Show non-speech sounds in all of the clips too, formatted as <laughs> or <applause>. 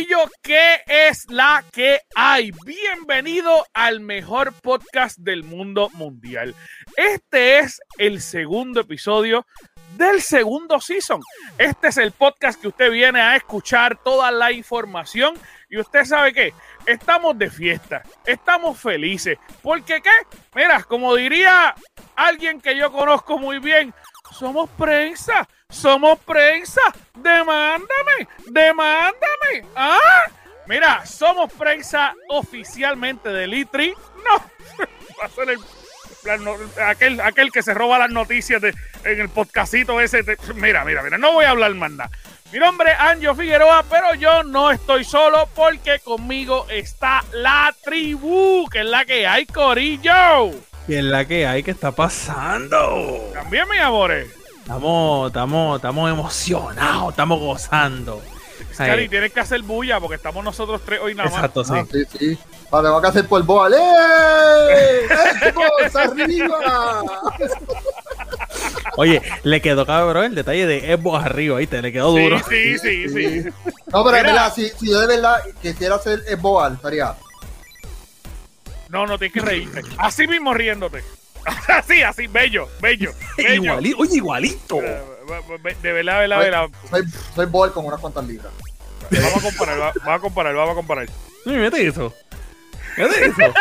Corillo, ¿qué es la que hay? Bienvenido al mejor podcast del mundo mundial. Este es el segundo episodio del segundo season. Este es el podcast que usted viene a escuchar toda la información y usted sabe qué, estamos de fiesta, estamos felices. Porque qué, mira, como diría alguien que yo conozco muy bien, somos prensa, somos prensa, demándame, demándame. ¿Ah? Mira, somos prensa oficialmente de Litri. No, <laughs> va a ser el aquel, aquel que se roba las noticias de, en el podcastito ese. mira, mira, mira, no voy a hablar más nada. Mi nombre es Anjo Figueroa, pero yo no estoy solo porque conmigo está la tribu, que es la que hay, Corillo. ¿Qué es la que hay? ¿Qué está pasando? También, mis amores. Estamos, estamos, estamos emocionados, estamos gozando. Cari, tienes que hacer bulla porque estamos nosotros tres hoy nada más. Exacto, sí. Ah, sí, sí. Vale, va a hacer por boal. ¡Eh! ¡Xbox arriba! Oye, le quedó cabrón el detalle de Xbox arriba, ¿viste? Le quedó duro. Sí, sí, sí, sí. No, pero es verdad, si, si yo de verdad quisiera hacer Xbox, estaría. No, no tienes que reírte. Así mismo riéndote. <laughs> Así, así, bello, bello. <laughs> bello. Igualito, oye, igualito. Eh, De verdad, de verdad, de verdad. Soy, soy Boal con unas cuantas libras. Vamos a comparar, va- vamos a comparar, vamos a comparar. No, mete eso. Mete eso. <laughs>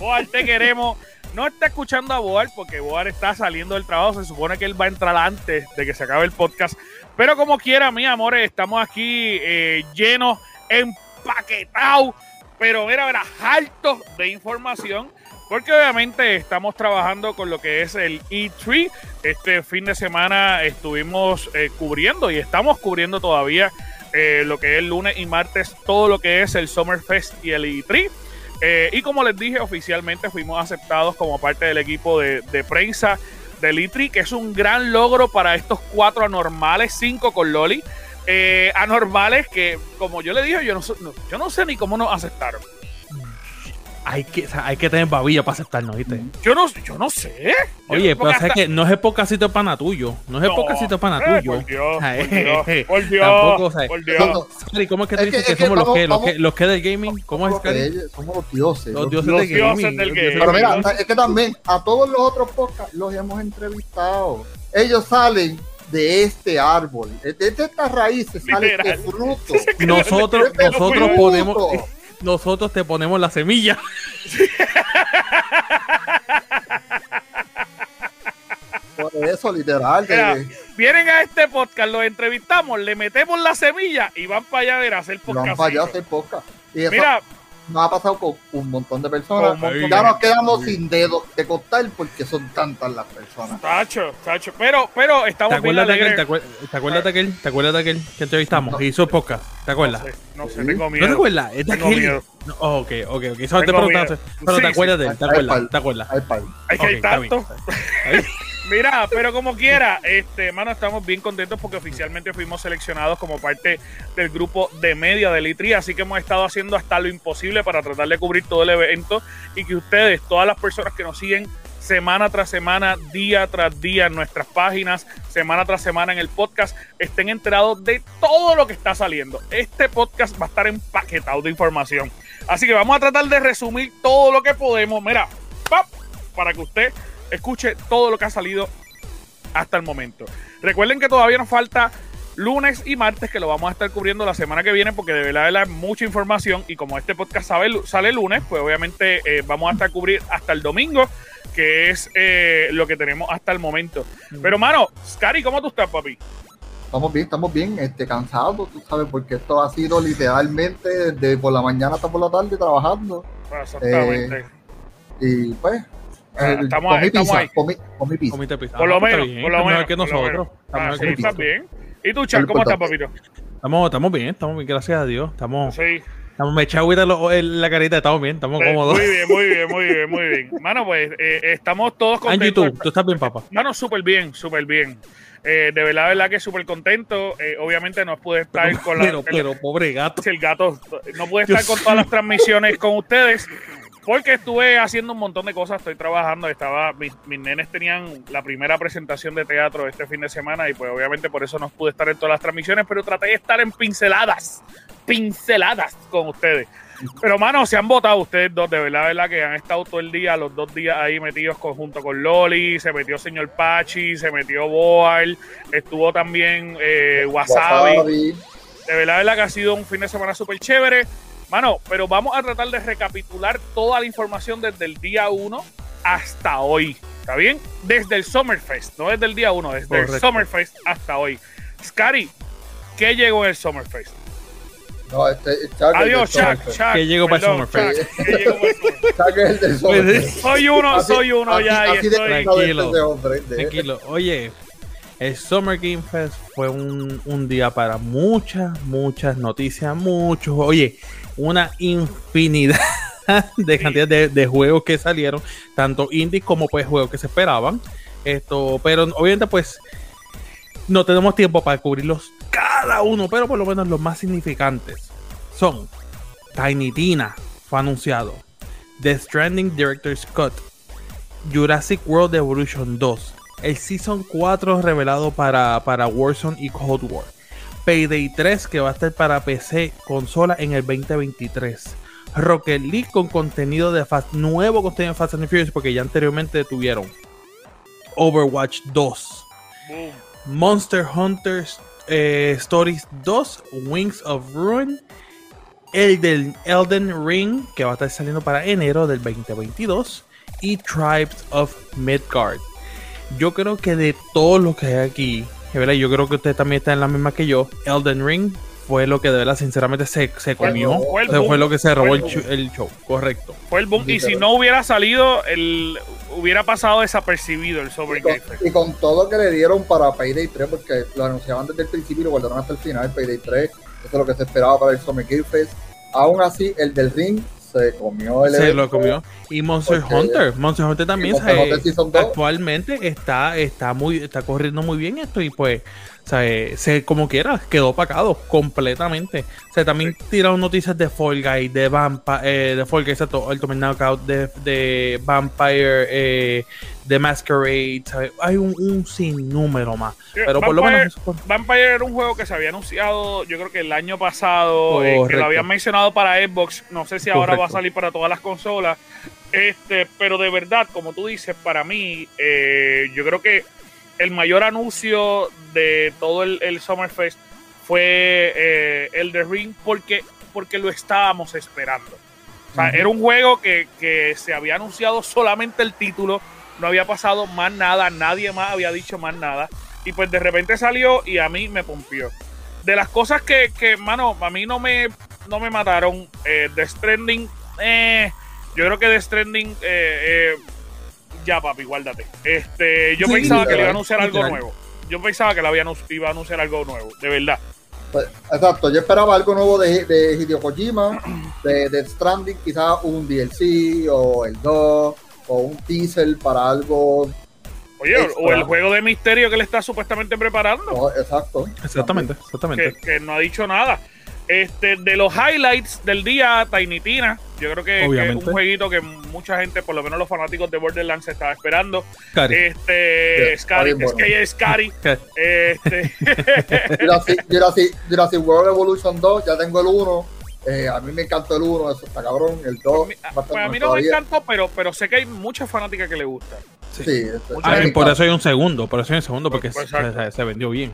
Boal, te queremos. No está escuchando a Boal porque Boal está saliendo del trabajo. Se supone que él va a entrar antes de que se acabe el podcast. Pero como quiera, mis amores, estamos aquí eh, llenos, empaquetados. Pero mira, mira, hartos de información. Porque obviamente estamos trabajando con lo que es el E3. Este fin de semana estuvimos eh, cubriendo y estamos cubriendo todavía eh, lo que es lunes y martes, todo lo que es el Summerfest y el E3. Eh, y como les dije, oficialmente fuimos aceptados como parte del equipo de, de prensa del E3, que es un gran logro para estos cuatro anormales, cinco con Loli. Eh, anormales que, como yo le dije, yo no, sé- no- yo no sé ni cómo nos aceptaron. Hay que, o sea, hay que tener babilla para aceptarnos, ¿viste? Yo no, yo no sé. Oye, pero hasta- que no es de pana tuyo. No es el No, podcastito de pana eh, tuyo. Por Dios, O sea, por Dios, eh, por Dios, tampoco, o sea, por Dios. Eso- Sorry, ¿Cómo es que tú Es que- dices que, es que somos los, vamos- que, los, que, los que del gaming? ¿Cómo es Somos, que somos los dioses. Los los dioses los del dioses gaming. del Pero mira, es que también a todos los otros podcasts los hemos entrevistado. Ellos salen de este árbol, de de estas raíces sale este fruto. <laughs> nosotros, Este nosotros fruto. ponemos, <laughs> nosotros te ponemos la semilla. <laughs> Por eso, literal. de- vienen a este podcast, los entrevistamos, le metemos la semilla y van para allá a ver, a hacer y van podcast. para allá a hacer podcast. Mira, nos ha pasado con un montón de personas. Montón ya nos quedamos sin dedos de contar porque son tantas las personas. Tacho, tacho. Pero, pero ¿Te estamos bien acuerdas, de aquel, alegres. te, acuer- te acuerdas de aquel? ¿Te acuerdas de aquel que entrevistamos? No. Y hizo podcast. ¿Te acuerdas? No sé, no sé, tengo ¿No te acuerdas? Es de Tengo aquel. miedo. No, ok, ok, ok. Solo te preguntaste. Pero Sí, te acuerdas de él. ¿Te acuerdas? ¿Te acuerdas? Hay que bien. tanto. Mira, pero como quiera, este, mano, estamos bien contentos porque oficialmente fuimos seleccionados como parte del grupo de media del ITRI, así que hemos estado haciendo hasta lo imposible para tratar de cubrir todo el evento y que ustedes, todas las personas que nos siguen semana tras semana, día tras día en nuestras páginas, semana tras semana en el podcast, estén enterados de todo lo que está saliendo. Este podcast va a estar empaquetado de información. Así que vamos a tratar de resumir todo lo que podemos. Mira, ¡pap! para que usted escuche todo lo que ha salido hasta el momento. Recuerden que todavía nos falta lunes y martes que lo vamos a estar cubriendo la semana que viene porque de verdad, de verdad, es mucha información y como este podcast sale lunes, pues obviamente eh, vamos a estar cubrir hasta el domingo, que es eh, lo que tenemos hasta el momento. Pero mano, Scary, ¿cómo tú estás, papi? Estamos bien, estamos bien, este, cansados, tú sabes, porque esto ha sido literalmente desde por la mañana hasta por la tarde trabajando. Exactamente. Y pues, eh, estamos ahí, comí estamos pizza, ahí. comí, comí pizza. Por lo Ah, pues menos, bien, por lo menos. mejor que por lo nosotros. Ah, sí, estás bien. ¿Y tú, Chan, Lo cómo estás, papito? Estamos, estamos bien, estamos bien, gracias a Dios. Estamos, Sí. estamos me agüita en en la carita, estamos bien, estamos Eh, cómodos. Muy bien, muy bien, muy bien, muy bien. <laughs> Mano, pues eh, estamos todos Angie, contentos. tú, tú estás bien, papá. Mano, súper bien, súper bien. Eh, de verdad, de verdad que súper contento. Eh, obviamente no pude estar con la... Pero, pero, pobre gato. el gato no puede estar con todas las transmisiones con ustedes Porque estuve haciendo un montón de cosas, estoy trabajando, estaba, mis, mis, nenes tenían la primera presentación de teatro este fin de semana y pues obviamente por eso no pude estar en todas las transmisiones, pero traté de estar en pinceladas, pinceladas con ustedes. Pero mano, se han votado ustedes dos, de verdad, verdad que han estado todo el día, los dos días ahí metidos junto con Loli, se metió señor Pachi, se metió Boal, estuvo también eh, Wasabi. Wasabi. De verdad, verdad que ha sido un fin de semana súper chévere. Mano, pero vamos a tratar de recapitular toda la información desde el día 1 hasta hoy. ¿Está bien? Desde el Summerfest, no desde el día 1, desde Correcto. el Summerfest hasta hoy. Scary, ¿qué llegó en el Summerfest? No, este, Chuck Adiós, Chuck, Chuck. ¿Qué llegó para el Summerfest? Chuck es el del Summerfest. Soy uno, así, soy uno así, ya. Así y estoy... Tranquilo, de hombre, de tranquilo. Oye, el Summer Game Fest fue un, un día para muchas, muchas noticias, muchos. Oye, una infinidad <laughs> de cantidad de, de, juegos que salieron, tanto indies como pues juegos que se esperaban. Esto, pero obviamente pues no tenemos tiempo para cubrirlos cada uno, pero por lo menos los más significantes son Tiny Tina, fue anunciado, The Stranding Director Scott, Jurassic World Evolution 2, el Season 4 revelado para, para Warzone y Cold War. Payday 3 que va a estar para PC, consola en el 2023. Rocket League con contenido de Fast, nuevo contenido de Fast and Furious porque ya anteriormente tuvieron Overwatch 2. Monster Hunters eh, Stories 2, Wings of Ruin, Elden, Elden Ring, que va a estar saliendo para enero del 2022, y Tribes of Midgard. Yo creo que de todos los que hay aquí, ¿verdad? yo creo que usted también está en la misma que yo, Elden Ring fue lo que de verdad sinceramente se, se comió. Fue, lo que se robó el, el, el, show, correcto. Fue el boom. Y si no hubiera salido, el, hubiera pasado desapercibido el sobre y con, y con todo que le dieron para Payday 3, porque lo anunciaban desde el principio y lo guardaron hasta el final, Payday 3, eso es lo que se esperaba para el Summer Game Fest. Aún así, el del ring se comió el Se evento, lo comió. Y Monster Hunter. Monster Hunter también Monster se- Hunter Season 2. actualmente está, está muy, está corriendo muy bien esto. Y pues, sea, eh, se, como quiera, quedó opacado completamente. O sea, también tiraron noticias de Fall Guy, de Vampire, eh, de Fall Ultimate Knockout, de, de Vampire, eh, de Masquerade. ¿sabes? Hay un, un sinnúmero más. Pero por lo Vampire- menos eso Vampire era un juego que se había anunciado, yo creo que el año pasado, eh, que lo habían mencionado para Xbox. No sé si ahora va a salir para todas las consolas. Este, pero de verdad, como tú dices, para mí, eh, yo creo que el mayor anuncio de todo el, el Summerfest fue eh, el de Ring porque, porque lo estábamos esperando. O sea, era un juego que, que se había anunciado solamente el título, no había pasado más nada, nadie más había dicho más nada. Y pues de repente salió y a mí me pompió. De las cosas que, que mano, a mí no me, no me mataron, eh, The Stranding, eh, yo creo que The Stranding, eh, ya papi, guárdate. Este, yo Sí, pensaba que le iba a anunciar algo nuevo. Yo pensaba que le había, iba a anunciar algo nuevo, de verdad. Pues, exacto, yo esperaba algo nuevo de, de Hideo Kojima, de, de Stranding, quizás un DLC o el 2 o un teaser para algo. Oye, o- Extra. o el juego de misterio que le está supuestamente preparando. no, exacto. Exactamente, exactamente. que, que no ha dicho nada. Este, de los highlights del día, Tiny Tina, yo creo que, que es un jueguito que mucha gente, por lo menos los fanáticos de Borderlands, estaba esperando. Cari. Este, Scary, es que es Scary. Cari. <laughs> Este, <laughs> Jurassic, Jurassic, Jurassic World Evolution 2, ya tengo el 1. eh, a mí me encantó el 1, eso está cabrón. El 2, pues a mí no me encantó, pero, pero sé que hay muchas fanáticas que le gustan. Sí, este, Ah, por eso hay un segundo, por eso hay un segundo, porque Pues, se, exacto. se- se vendió bien.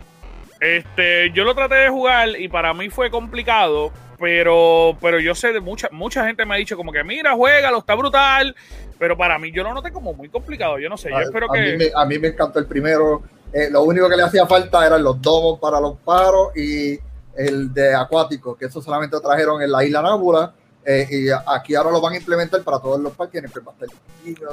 Este, yo lo traté de jugar y para mí fue complicado, pero, pero yo sé de mucha, mucha gente me ha dicho como que mira, juégalo, está brutal, pero para mí yo lo noté como muy complicado, yo no sé, yo a, espero a que... mí me, a mí me encantó el primero. Eh, lo único que le hacía falta eran los domos para los paros y el de acuático, que eso solamente lo trajeron en la isla Nábula. Eh, y aquí ahora lo van a implementar para todos los parques. el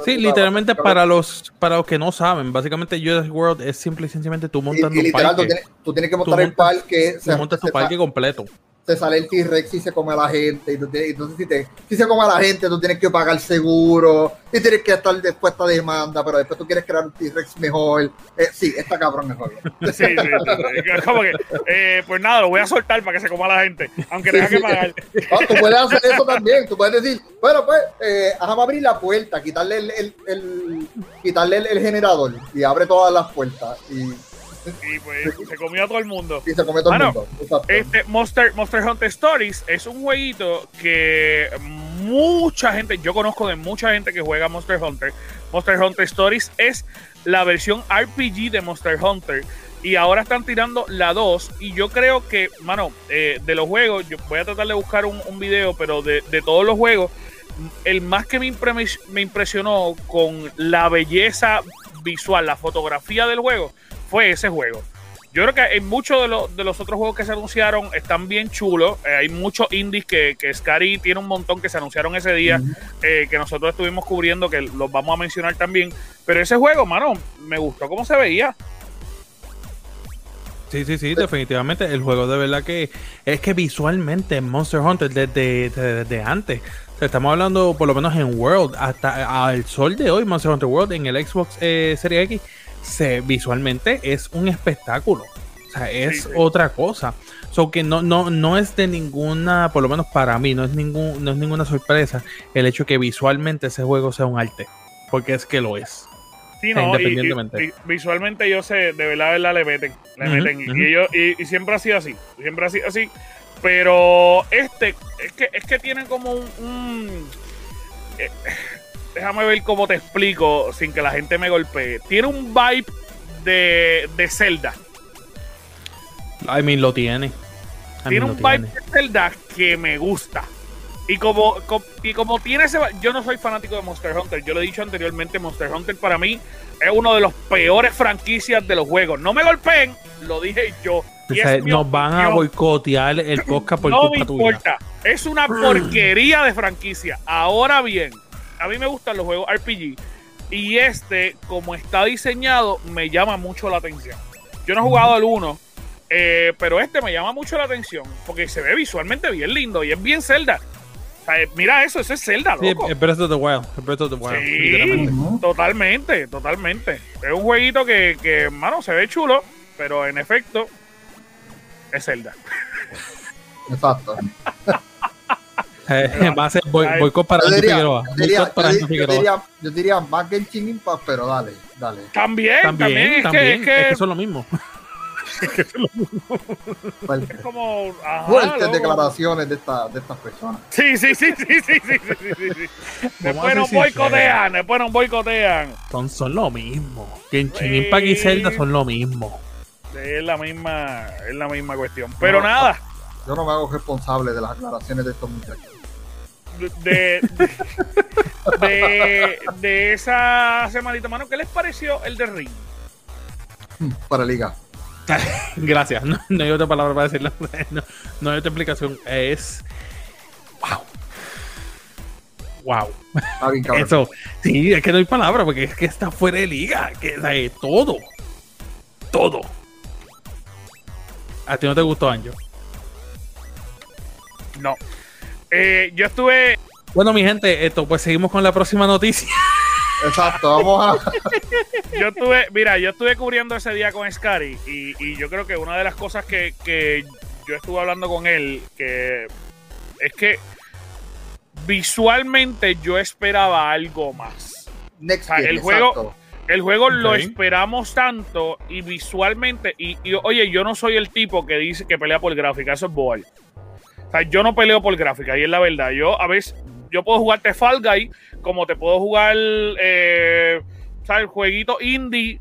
Sí, literalmente para los para los que no saben, básicamente Jurassic World es simple y sencillamente tú Y, montas y un literal, tú parque. tienes, tú tienes que montar Tú el montas- parque. Tú montas tu parque completo. Se sale el T-Rex y se come a la gente. Tienes- entonces, si, te, si se come a la gente, tú tienes que pagar seguro y tienes que estar dispuesta a demanda, pero después tú quieres crear un T-Rex mejor. Eh, sí, está cabrón mejor. <laughs> Sí, sí, sí, sí. Es como que, eh, pues nada, lo voy a soltar para que se coma la gente, aunque tenga que pagar. Tú puedes hacer eso también. Tú puedes decir, bueno, pues, eh, déjame abrir la puerta, quitarle el, el, el- quitarle el, el generador y abre todas las puertas y, Y pues se comió a todo el mundo. y se come todo Mano, el mundo. Exacto. Este Monster, Monster Hunter Stories es un jueguito que mucha gente, yo conozco de mucha gente que juega Monster Hunter. Monster Hunter Stories es la versión RPG de Monster Hunter. Y ahora están tirando la 2. Y yo creo que, mano, eh, de los juegos, yo voy a tratar de buscar un, un video, pero de, de todos los juegos, el más que me, impre- me impresionó con la belleza visual, la fotografía del juego, fue ese juego. Yo creo que en muchos de, los- de los otros juegos que se anunciaron están bien chulos. Eh, hay muchos indies que, que Scary tiene un montón que se anunciaron ese día, eh, que nosotros estuvimos cubriendo, que los vamos a mencionar también. Pero ese juego, mano, me gustó cómo se veía. Sí, sí, sí, definitivamente. El juego de verdad que es que visualmente Monster Hunter desde, desde, desde antes. O sea, estamos hablando por lo menos en World, hasta al sol de hoy, Monster Hunter World en el Xbox eh, Series X, se, visualmente es un espectáculo. O sea, es Sí, sí. otra cosa. So que no, no, no es de ninguna, por lo menos para mí, no es ningún, no es ninguna sorpresa el hecho que visualmente ese juego sea un arte. Porque es que lo es. Sí, no, Independientemente. y- y visualmente yo sé, de verdad, de verdad le meten. Le meten. Y- ellos- y- y siempre ha sido así. Siempre ha sido así. Pero este, es que, es que tiene como un. un- eh, déjame ver cómo te explico sin que la gente me golpee. Tiene un vibe de, de Zelda. I mean, lo tiene. I tiene mean, un vibe tiene. de Zelda que me gusta. Y como, co- y como tiene ese. Yo no soy fanático de Monster Hunter. Yo lo he dicho anteriormente. Monster Hunter para mí es uno de los peores franquicias de los juegos. No me golpeen, lo dije yo. O sea, nos van a boicotear el podcast por no me culpa tuya. importa. Es una porquería de franquicia. Ahora bien, a mí me gustan los juegos RPG. Y este, como está diseñado, me llama mucho la atención. Yo no he jugado el 1, eh, pero este me llama mucho la atención. Porque se ve visualmente bien lindo y es bien Zelda. O sea, eh, mira eso, eso es Zelda, Sí, loco. el Breath of the Wild. el Breath of the Wild, Sí. literalmente. Totalmente, totalmente. Es un jueguito que, que, mano, se ve chulo, pero en efecto es Zelda. Exacto. <laughs> Eh, va a ser Ay. boicot para Yo diría, Figueroa. yo diría, yo diría- yo Figueroa. diría, yo diría más Genshin Impact, pero dale, dale. También, también, También, es, también. Que, es, que Es que son lo mismo. <laughs> Fuerte. es como. ajá, Fuertes loco. declaraciones de, esta, de estas personas. Sí, sí, sí, sí, sí, sí, sí, sí, sí, sí. <laughs> Después nos boicotean, después nos boicotean. Son, son lo mismo. Genshin Sí. Impact y Zelda son lo mismo. Es la misma, es la misma cuestión. Pero No, nada, Yo no me hago responsable de las aclaraciones de estos muchachos. De, de, de esa semanita, mano, ¿qué les pareció el de Ring? Para liga. <laughs> Gracias. No, no hay otra palabra para decirlo. No, no hay otra explicación. Es. Wow. Wow. Bien, cabrón. Eso. Sí, es que no hay palabra porque es que está fuera de liga. Que, o sea, todo. Todo. ¿A ti no te gustó, Anjo? No. Eh, yo estuve. Bueno, mi gente, esto, pues seguimos con la próxima noticia. <laughs> Exacto, vamos a. <laughs> Yo estuve, mira, yo estuve cubriendo ese día con Scary y, y yo creo que una de las cosas que, que yo estuve hablando con él, que es que visualmente yo esperaba algo más. Next O sea, el juego- exacto. El juego lo esperamos tanto y visualmente, y, y, oye, yo no soy el tipo que dice que pelea por gráfica, eso es boal. Yo no peleo por gráfica, y es la verdad. Yo a veces, yo puedo jugarte Fall Guy, como te puedo jugar, eh, ¿sabes? Jueguito indie,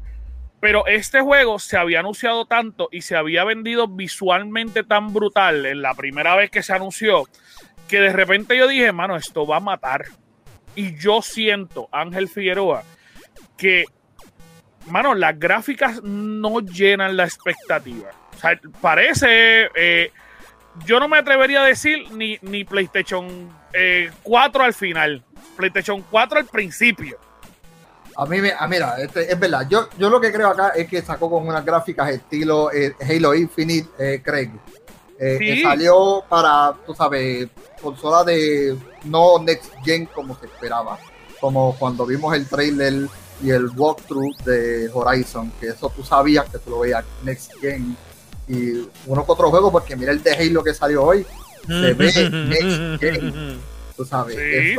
pero este juego se había anunciado tanto y se había vendido visualmente tan brutal en la primera vez que se anunció, que de repente yo dije, mano, esto va a matar. Y yo siento, Ángel Figueroa, que, mano, las gráficas no llenan la expectativa. O sea, parece, eh, yo no me atrevería a decir ni, ni PlayStation eh, 4 al final, PlayStation 4 al principio. A mí, me, ah, mira, este, es verdad. Yo, yo lo que creo acá es que sacó con unas gráficas estilo eh, Halo Infinite, eh, Craig. Eh, Sí. que salió para, tú sabes, consola de no next gen como se esperaba. Como cuando vimos el trailer y el walkthrough de Horizon, que eso tú sabías que tú lo veías next gen. Y uno que otro juego, porque mira el de Halo que salió hoy, se ve <laughs> next gen. tú sabes. Sí.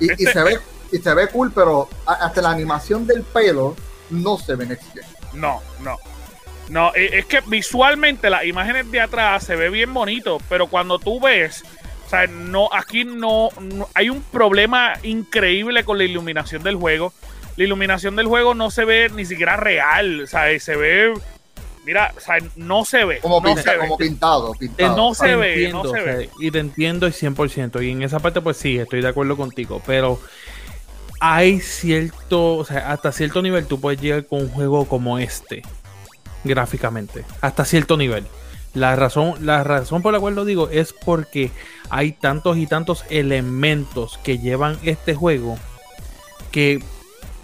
Y, y Este- se ve, y se ve cool, pero hasta la animación del pelo no se ve next gen. No, no. No, e- es que visualmente las imágenes de atrás se ve bien bonito, pero cuando tú ves, o sea, no, aquí no, no- hay un problema increíble con la iluminación del juego. La iluminación del juego no se ve ni siquiera real, o sea, se ve, mira, o sea, no se ve, Como, no pinta- se ve. como pintado, pintado. no se Te ve, entiendo, no se o sea, ve. y te entiendo 100%. Y en esa parte, pues sí, estoy de acuerdo contigo. Pero hay cierto, o sea, hasta cierto nivel tú puedes llegar con un juego como este, gráficamente. Hasta cierto nivel. La razón, la razón por la cual lo digo es porque hay tantos y tantos elementos que llevan este juego que,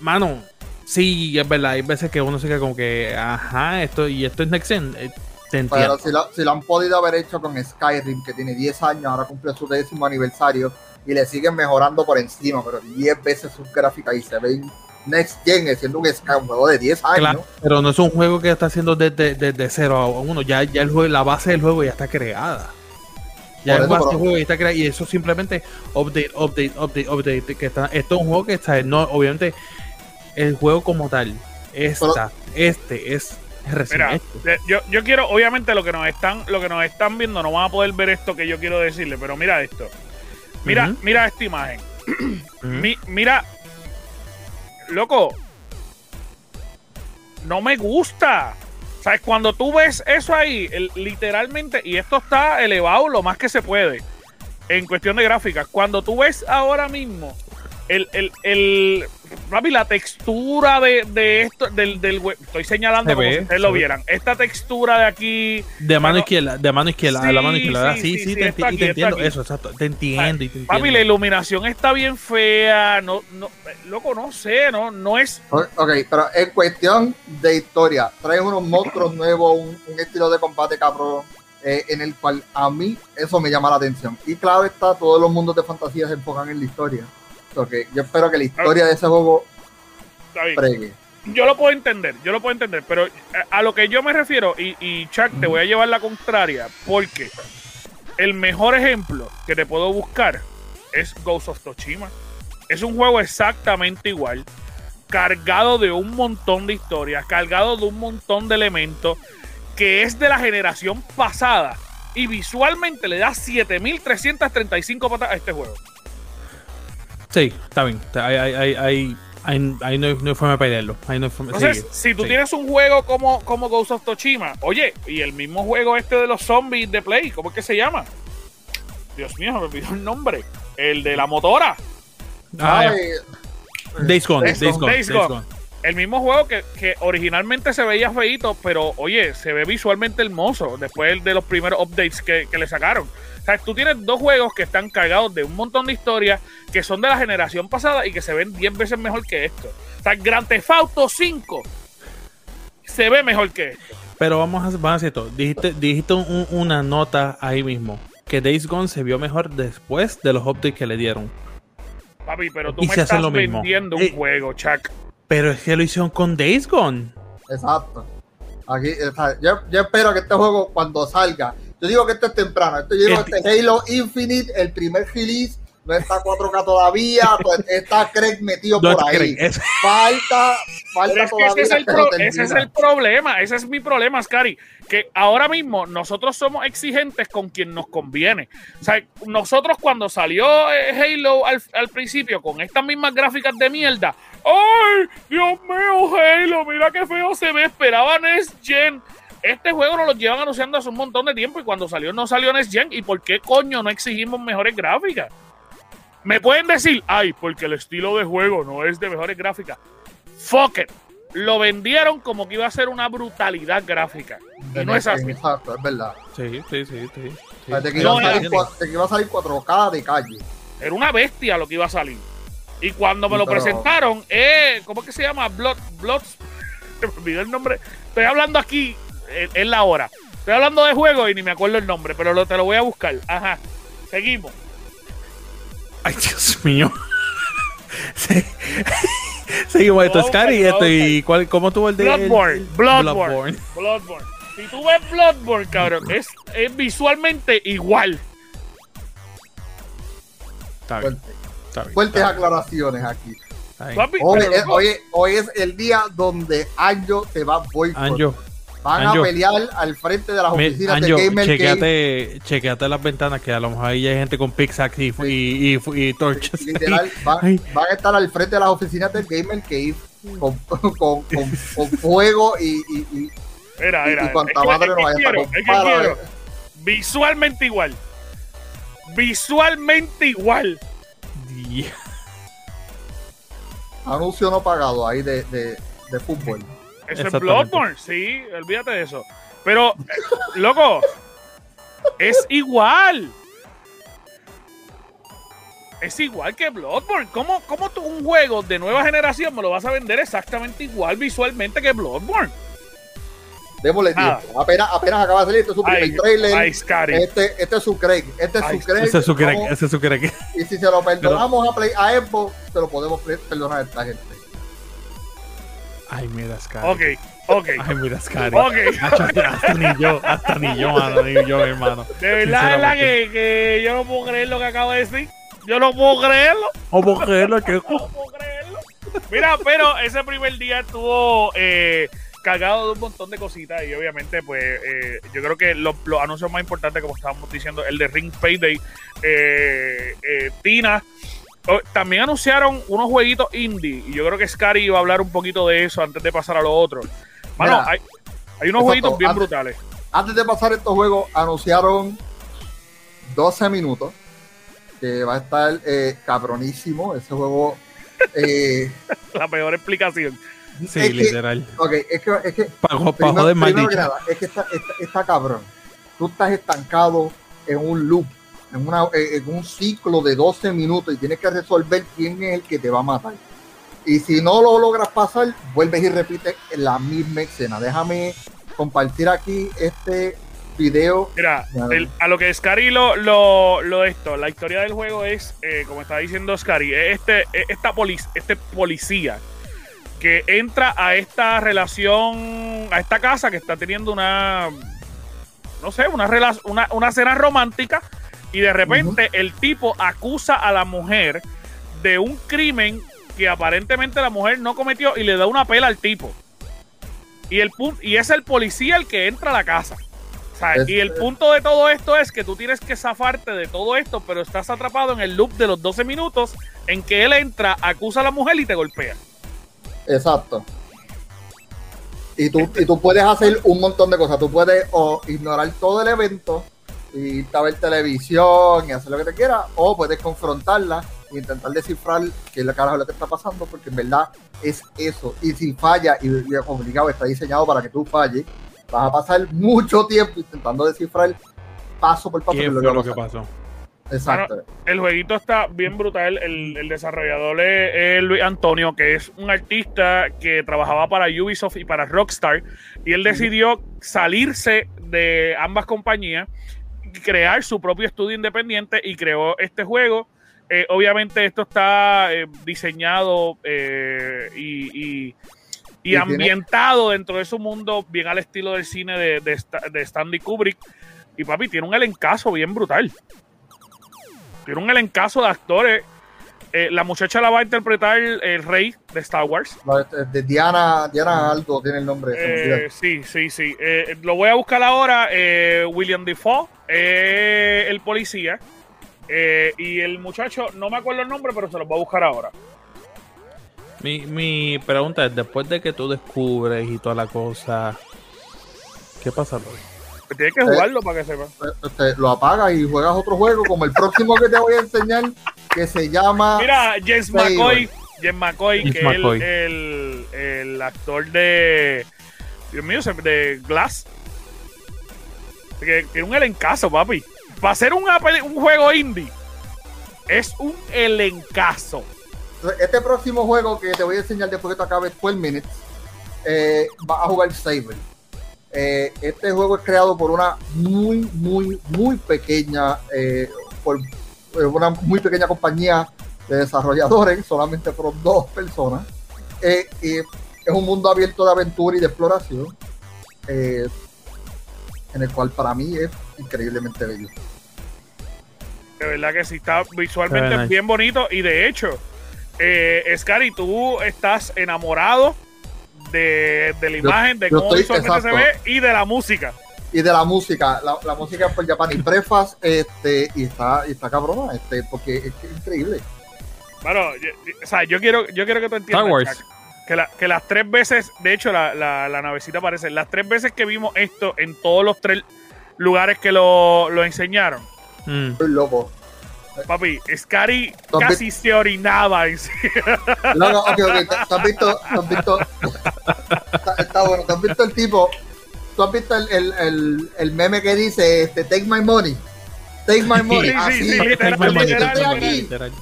mano, sí, es verdad, hay veces que uno se queda como que, ajá, esto y esto es Next Gen. eh, Te entiendo. Pero si lo, si lo han podido haber hecho con Skyrim, que tiene 10 años, ahora cumple su décimo aniversario y le siguen mejorando por encima, pero 10 veces sus gráficas y se ven Next Gen siendo un, Sky- un juego de 10 años. Claro, pero no es un juego que está haciendo desde, desde cero a uno. Ya, ya el juego, la base del juego ya está creada. Ya el base del juego ya está creada. Y eso simplemente update, update, update, update. Que está, esto es un juego que está. No, obviamente, el juego como tal. Esta, este es Mira, eh, yo, yo quiero, obviamente lo que nos están, lo que nos están viendo, no van a poder ver esto que yo quiero decirle, pero mira esto. Mira, mira esta imagen. <clears throat> Mi- mira, loco, no me gusta. ¿Sabes? Cuando tú ves eso ahí, el- literalmente, y esto está elevado lo más que se puede en cuestión de gráficas, cuando tú ves ahora mismo el, el, el papi, la textura de, de esto, del, del we- estoy señalando Se como ve, si ustedes se lo ve. vieran, esta textura de aquí, De mano bueno, izquierda, de mano izquierda, a la mano sí, izquierda. sí, Sí, sí, sí, sí, te, enti- aquí, te entiendo aquí. eso, exacto. Te entiendo y te papi, la entiendo. iluminación está bien fea, no, no, loco, no sé, no, no es Ok, pero en cuestión de historia, traen unos monstruos nuevos, un, un estilo de combate cabrón, eh, en el cual a mí eso me llama la atención. Y claro está, todos los mundos de fantasía se enfocan en la historia. Porque yo espero que la historia de ese juego fregue. yo lo puedo entender, yo lo puedo entender, pero a, a lo que yo me refiero, y, y Chuck, te voy a llevar la contraria, porque el mejor ejemplo que te puedo buscar es Ghost of Tsushima. Es un juego exactamente igual, cargado de un montón de historias, cargado de un montón de elementos, que es de la generación pasada, y visualmente le da 7335 patas a este juego. Sí, está bien. No, hay, no hay forma de pelearlo. Ahí no hay forma- Entonces, si tú sí. tienes un juego como, como Ghost of Tsushima, oye, y el mismo juego este de los zombies de Play, ¿cómo es que se llama? Dios mío, me olvidó el nombre. El de la motora. Ah. Ay, Days Gone, Days Days Gone, Gone, Days Days Gone. Gone. El mismo juego que, que originalmente se veía feito, pero oye, se ve visualmente hermoso después de los primeros updates que, que le sacaron. O sea, tú tienes dos juegos que están cargados de un montón de historias que son de la generación pasada y que se ven 10 veces mejor que esto. O sea, Grand Theft Auto 5 se ve mejor que esto. Pero vamos a, vamos a hacer esto. Dijiste, dijiste un- una nota ahí mismo. Que Days Gone se vio mejor después de los updates que le dieron. Papi, pero tú Y me estás lo mismo. vendiendo un Eh, juego, Chuck. Pero es que lo hicieron con Days Gone. Exacto. Aquí, o sea, yo, yo espero que este juego cuando salga, yo digo que esto es temprano, esto yo digo este Halo Infinite, el primer release, no está 4K todavía, <laughs> pues, está Craig metido No por ahí. Es- Falta, falta es que ese todavía es, el pro- ese es el problema, ese es mi problema, Scary. Que ahora mismo nosotros somos exigentes con quien nos conviene. O sea, nosotros cuando salió eh, Halo al, al principio con estas mismas gráficas de mierda, ¡ay! Dios mío, Halo, mira qué feo se ve, esperaba Next Gen. Este juego nos lo llevan anunciando hace un montón de tiempo y cuando salió no salió Next Gen. ¿Y por qué coño no exigimos mejores gráficas? Me pueden decir, ay, porque el estilo de juego no es de mejores gráficas. Fuck it. Lo vendieron como que iba a ser una brutalidad gráfica. Y no es así. Exacto, es verdad. Sí, sí, sí, sí. sí. O sea, de, que No, iba a salir, entiendo. cua- de que iba a salir 4K de calle. Era una bestia lo que iba a salir. Y cuando me lo Pero- presentaron, eh, ¿cómo es que se llama? Blood, Blood, <laughs> se me olvidó el nombre. Estoy hablando aquí en, en la hora. Estoy hablando de juego y ni me acuerdo el nombre, pero lo, te lo voy a buscar. Ajá. Seguimos. Ay, Dios mío. <laughs> Sí. Seguimos esto, Scary. buscar, Esto, ¿Y cuál, cómo tuvo el de Bloodborne. el- Bloodborne. Bloodborne. Si tú ves Bloodborne, cabrón, es, es visualmente igual. Está bien, Fuerte- está bien, Fuertes está bien, aclaraciones aquí. está bien. Papi, Hoy es, loco, hoy, hoy es el día donde Anjo se va a boicot. Anjo, Van Anjo. a pelear al frente de las oficinas Anjo, de Gamer Cave. chequeate, chequeate las ventanas que a lo mejor ahí hay gente con pickaxe y, y, y, y torches. Literal, van, a estar al frente de las oficinas del Gamer Cave con, con, con, con fuego y, y, y, Mira, y- Es cuanta madre es no que vaya a quiero, para- Visualmente igual. Visualmente igual. Dia- anuncio no pagado ahí de, de, de fútbol. Eso es. Bloodborne, sí, olvídate de eso. Pero, eh, loco, es igual. Es igual que Bloodborne. ¿Cómo, cómo tú un juego de nueva generación me lo vas a vender exactamente igual visualmente que Bloodborne? Démosle Nada. tiempo. Apenas, apenas acaba de salir, este es su primer Ay, trailer. ay, Scary. Este, este es su Craig. Este es Ay, su Craig. Ese es su crack, Vamos- ese es su crack. Y si se lo perdonamos a, Play, a Xbox, se lo podemos perdonar a esta gente. Ay, mira, Scary. Ok, ok, Ay, mira, Scary. ok. Hacho, hasta ni yo, hasta ni yo, mano, ni yo, hermano. De verdad, verdad que, que yo no puedo creer lo que acabo de decir. Yo no puedo creerlo. O por creerlo, chico. No puedo creerlo. Mira, pero ese primer día estuvo eh, cargado de un montón de cositas y obviamente, pues, eh, yo creo que los, los anuncios más importantes, como estábamos diciendo, el de Ring Payday, eh, eh, Tina. Oh, También anunciaron unos jueguitos indie y yo creo que Scary iba a hablar un poquito de eso antes de pasar a lo otro. Mano, Mira, hay, hay unos jueguitos bien antes- brutales. Antes de pasar estos juegos, anunciaron 12 minutos. Que va a estar eh, cabronísimo. Ese juego. eh, <laughs> La peor explicación. Sí, es que- literal. ok, es que, es que Para pa primero, primero que dicho. nada, es que está, está, está cabrón. Tú estás estancado en un loop, en, una, en un ciclo de 12 minutos y tienes que resolver quién es el que te va a matar. Y si no lo logras pasar, vuelves y repites la misma escena. Déjame compartir aquí este video. Mira, el- a lo que Scary lo, lo, lo esto, la historia del juego es, eh, como estaba diciendo Scary, es este, es esta polic- este policía que entra a esta relación, a esta casa que está teniendo una, no sé, una, una, una cena romántica y de repente el tipo acusa a la mujer de un crimen que aparentemente la mujer no cometió y le da una pela al tipo. Y, el y es el policía el que entra a la casa. O sea, Es- y el punto de todo esto es que tú tienes que zafarte de todo esto, pero estás atrapado en el loop de los 12 minutos en que él entra, acusa a la mujer y te golpea. Exacto. Y tú, y tú puedes hacer un montón de cosas. Tú puedes o ignorar todo el evento irte a ver televisión y hacer lo que te quieras, o puedes confrontarla e intentar descifrar qué es lo carajo lo que está pasando, porque en verdad es eso. Y si falla, y, y obligado está diseñado para que tú falles, vas a pasar mucho tiempo intentando descifrar paso por paso ¿Qué es va a lo que pasó? Exacto. El jueguito está bien brutal. El, el desarrollador es, es Luis Antonio, que es un artista que trabajaba para Ubisoft y para Rockstar. Y él decidió salirse de ambas compañías crear su propio estudio independiente y creó este juego. Eh, obviamente esto está eh, diseñado eh, y, y- y tiene- ambientado dentro de su mundo bien al estilo del cine de, de Stanley Kubrick. Y papi, tiene un elencazo bien brutal. Tiene un elencazo de actores. Eh, la muchacha la va a interpretar el rey de Star Wars. No, de Diana, Diana algo tiene el nombre. Eh, sí, sí, sí. Eh, lo voy a buscar ahora. eh, William Defoe, eh, el policía. Eh, y el muchacho, no me acuerdo el nombre, pero se lo voy a buscar ahora. Mi, mi pregunta es, después de que tú descubres y toda la cosa, ¿qué pasa luego? Tienes que jugarlo para que sepa. este, lo apagas y juegas otro juego como el próximo que te voy a enseñar que se llama Mira, James Fable. McCoy. James McCoy, James que es el, el, el actor de. Dios mío, de Glass. Que tiene un elencazo, papi. Para hacer peli- un juego indie, es un elencazo. este próximo juego que te voy a enseñar después que te acabes 12 minutes eh, vas a jugar Saber Eh, este juego es creado por una muy, muy, muy pequeña, eh, por eh, una muy pequeña compañía de desarrolladores, <laughs> solamente por dos personas. Eh, y es un mundo abierto de aventura y de exploración, eh, en el cual para mí es increíblemente bello. De verdad que sí, está visualmente bien bonito. Y de hecho, eh, Scary, tú estás enamorado de, de la Yo- imagen, de yo cómo estoy- visualmente se ve y de la música. Y de la música, la, la música es por Japanese Breakfast, este, y está, y está cabrona, este, porque es, que es increíble. Bueno, yo, o sea, yo quiero, yo quiero que tú entiendas Star Wars. Jack, que, la- que las tres veces, de hecho, la, la, la navecita aparece, las tres veces que vimos esto en todos los tres lugares que lo, lo enseñaron, Mm. Estoy loco. papi, Scary ¿Tú has casi se orinaba. No, no, ok, ok. ¿Tú- ¿Tú has visto? tú has visto está, está bueno. ¿Tú has visto el tipo? ¿Tú has visto el, el, el, el meme que dice este, Take my money? Take my money. Sí, sí, Así. sí, literal, Take my money. literal, Estoy literal. aquí. Literal.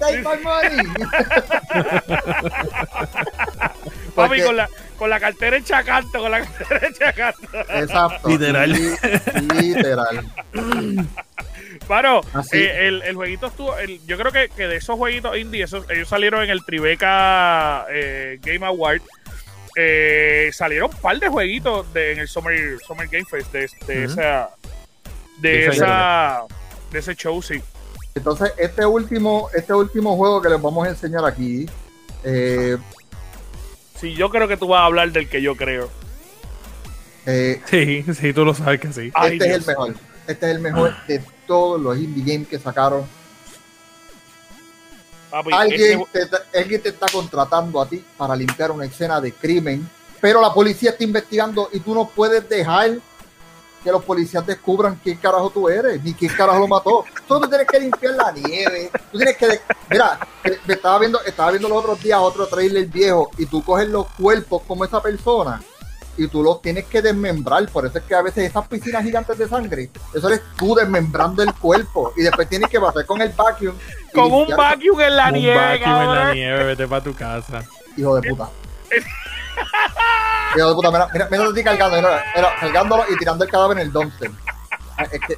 Take my money. Papi, con la, con la cartera hecha canto, con la cartera hecha canto. Exacto. Literal. Li- Literal. Así. eh, el, el jueguito estuvo. el- yo creo que, que de esos jueguitos indie, esos, ellos salieron en el Tribeca eh, Game Award. Eh, salieron un par de jueguitos de, en el Summer, Summer Game Fest de, esa. De De esa. De ese show, sí. Entonces, este último, este último juego que les vamos a enseñar aquí, eh, Sí, yo creo que tú vas a hablar del que yo creo. eh, Sí, sí, tú lo sabes que sí. Ay, este es el mejor. Este es el mejor de todos los indie games que sacaron. Papi, Alguien ese- te, alguien te está contratando a ti para limpiar una escena de crimen, pero la policía está investigando y tú no puedes dejar que los policías descubran quién carajo tú eres, ni quién carajo lo mató. Tú, tienes que limpiar la nieve, tú tienes que... Mira, eh, me estaba viendo, estaba viendo los otros días otro trailer viejo y tú coges los cuerpos como esa persona y tú los tienes que desmembrar. Por eso es que a veces esas piscinas gigantes de sangre, eso eres tú desmembrando el cuerpo y después tienes que pasar con el vacuum. con un vacuum en la Un nieve, vacuum en la nieve, vete para tu casa. Hijo de puta. Hijo de puta, mira, mira, mira, estoy cargando, mira, mira, cargándolo y tirando el cadáver en el dumpster. Ah, Es que,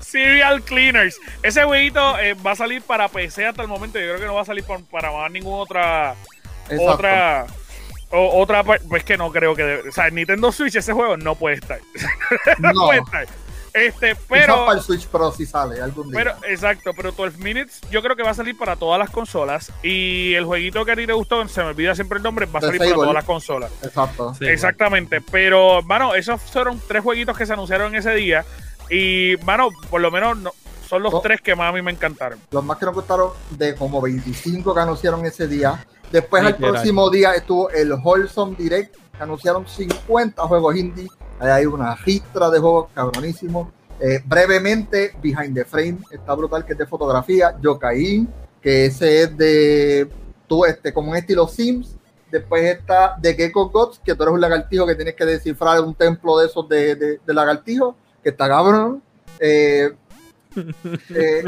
Serial Cleaners. Ese jueguito eh, va a salir para PC hasta el momento. Yo creo que no va a salir pa- para más ninguna otra. exacto. Otra. O- otra. Pues que no creo que. debe- o sea, en Nintendo Switch ese juego no puede estar. <laughs> no, No, puede estar. Este, pero. para el Switch Pro si sale algún día. Pero, exacto, pero 12 Minutes yo creo que va a salir para todas las consolas. Y el jueguito que a ti te gustó, se me olvida siempre el nombre, va a The salir para todas las consolas. exacto. Sí, Exactamente, pero, mano, esos fueron tres jueguitos que se anunciaron ese día. Y, mano, por lo menos no- son los Oh. tres que más a mí me encantaron. Los más que nos gustaron de como 25 que anunciaron ese día. Después al Literal. próximo día estuvo el Wholesome Direct, que anunciaron 50 juegos indie. Ahí hay una ristra de juegos cabronísimos. Eh, brevemente, Behind the Frame está brutal, que es de fotografía. Yokain, que ese es de tú, este, como un estilo Sims. Después está The Gecko Gods, que tú eres un lagartijo que tienes que descifrar un templo de esos de, de, de lagartijo, que está cabrón. Eh, <laughs> eh,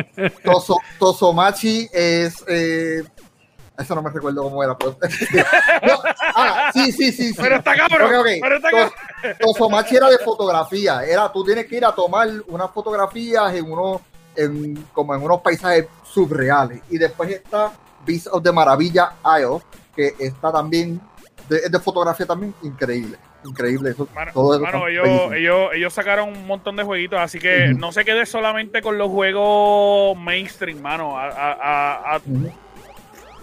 Toso- Tosomachi es. Eh, eso no me recuerdo cómo era. Pero, <laughs> No, ah, sí, sí, sí. sí. Pero está cabrón. Ok, ok. Pero está cabrón. Tosomachi era de fotografía. Era, tú tienes que ir a tomar unas fotografías en unos, en, como en unos paisajes subreales. Y después está Beast of the Maravilla Isle, que está también, de, es de fotografía también, increíble. Increíble. Eso, Mano, todo eso mano, está ellos, ellos, ellos sacaron un montón de jueguitos, así que no se quede solamente con los juegos mainstream, mano. A.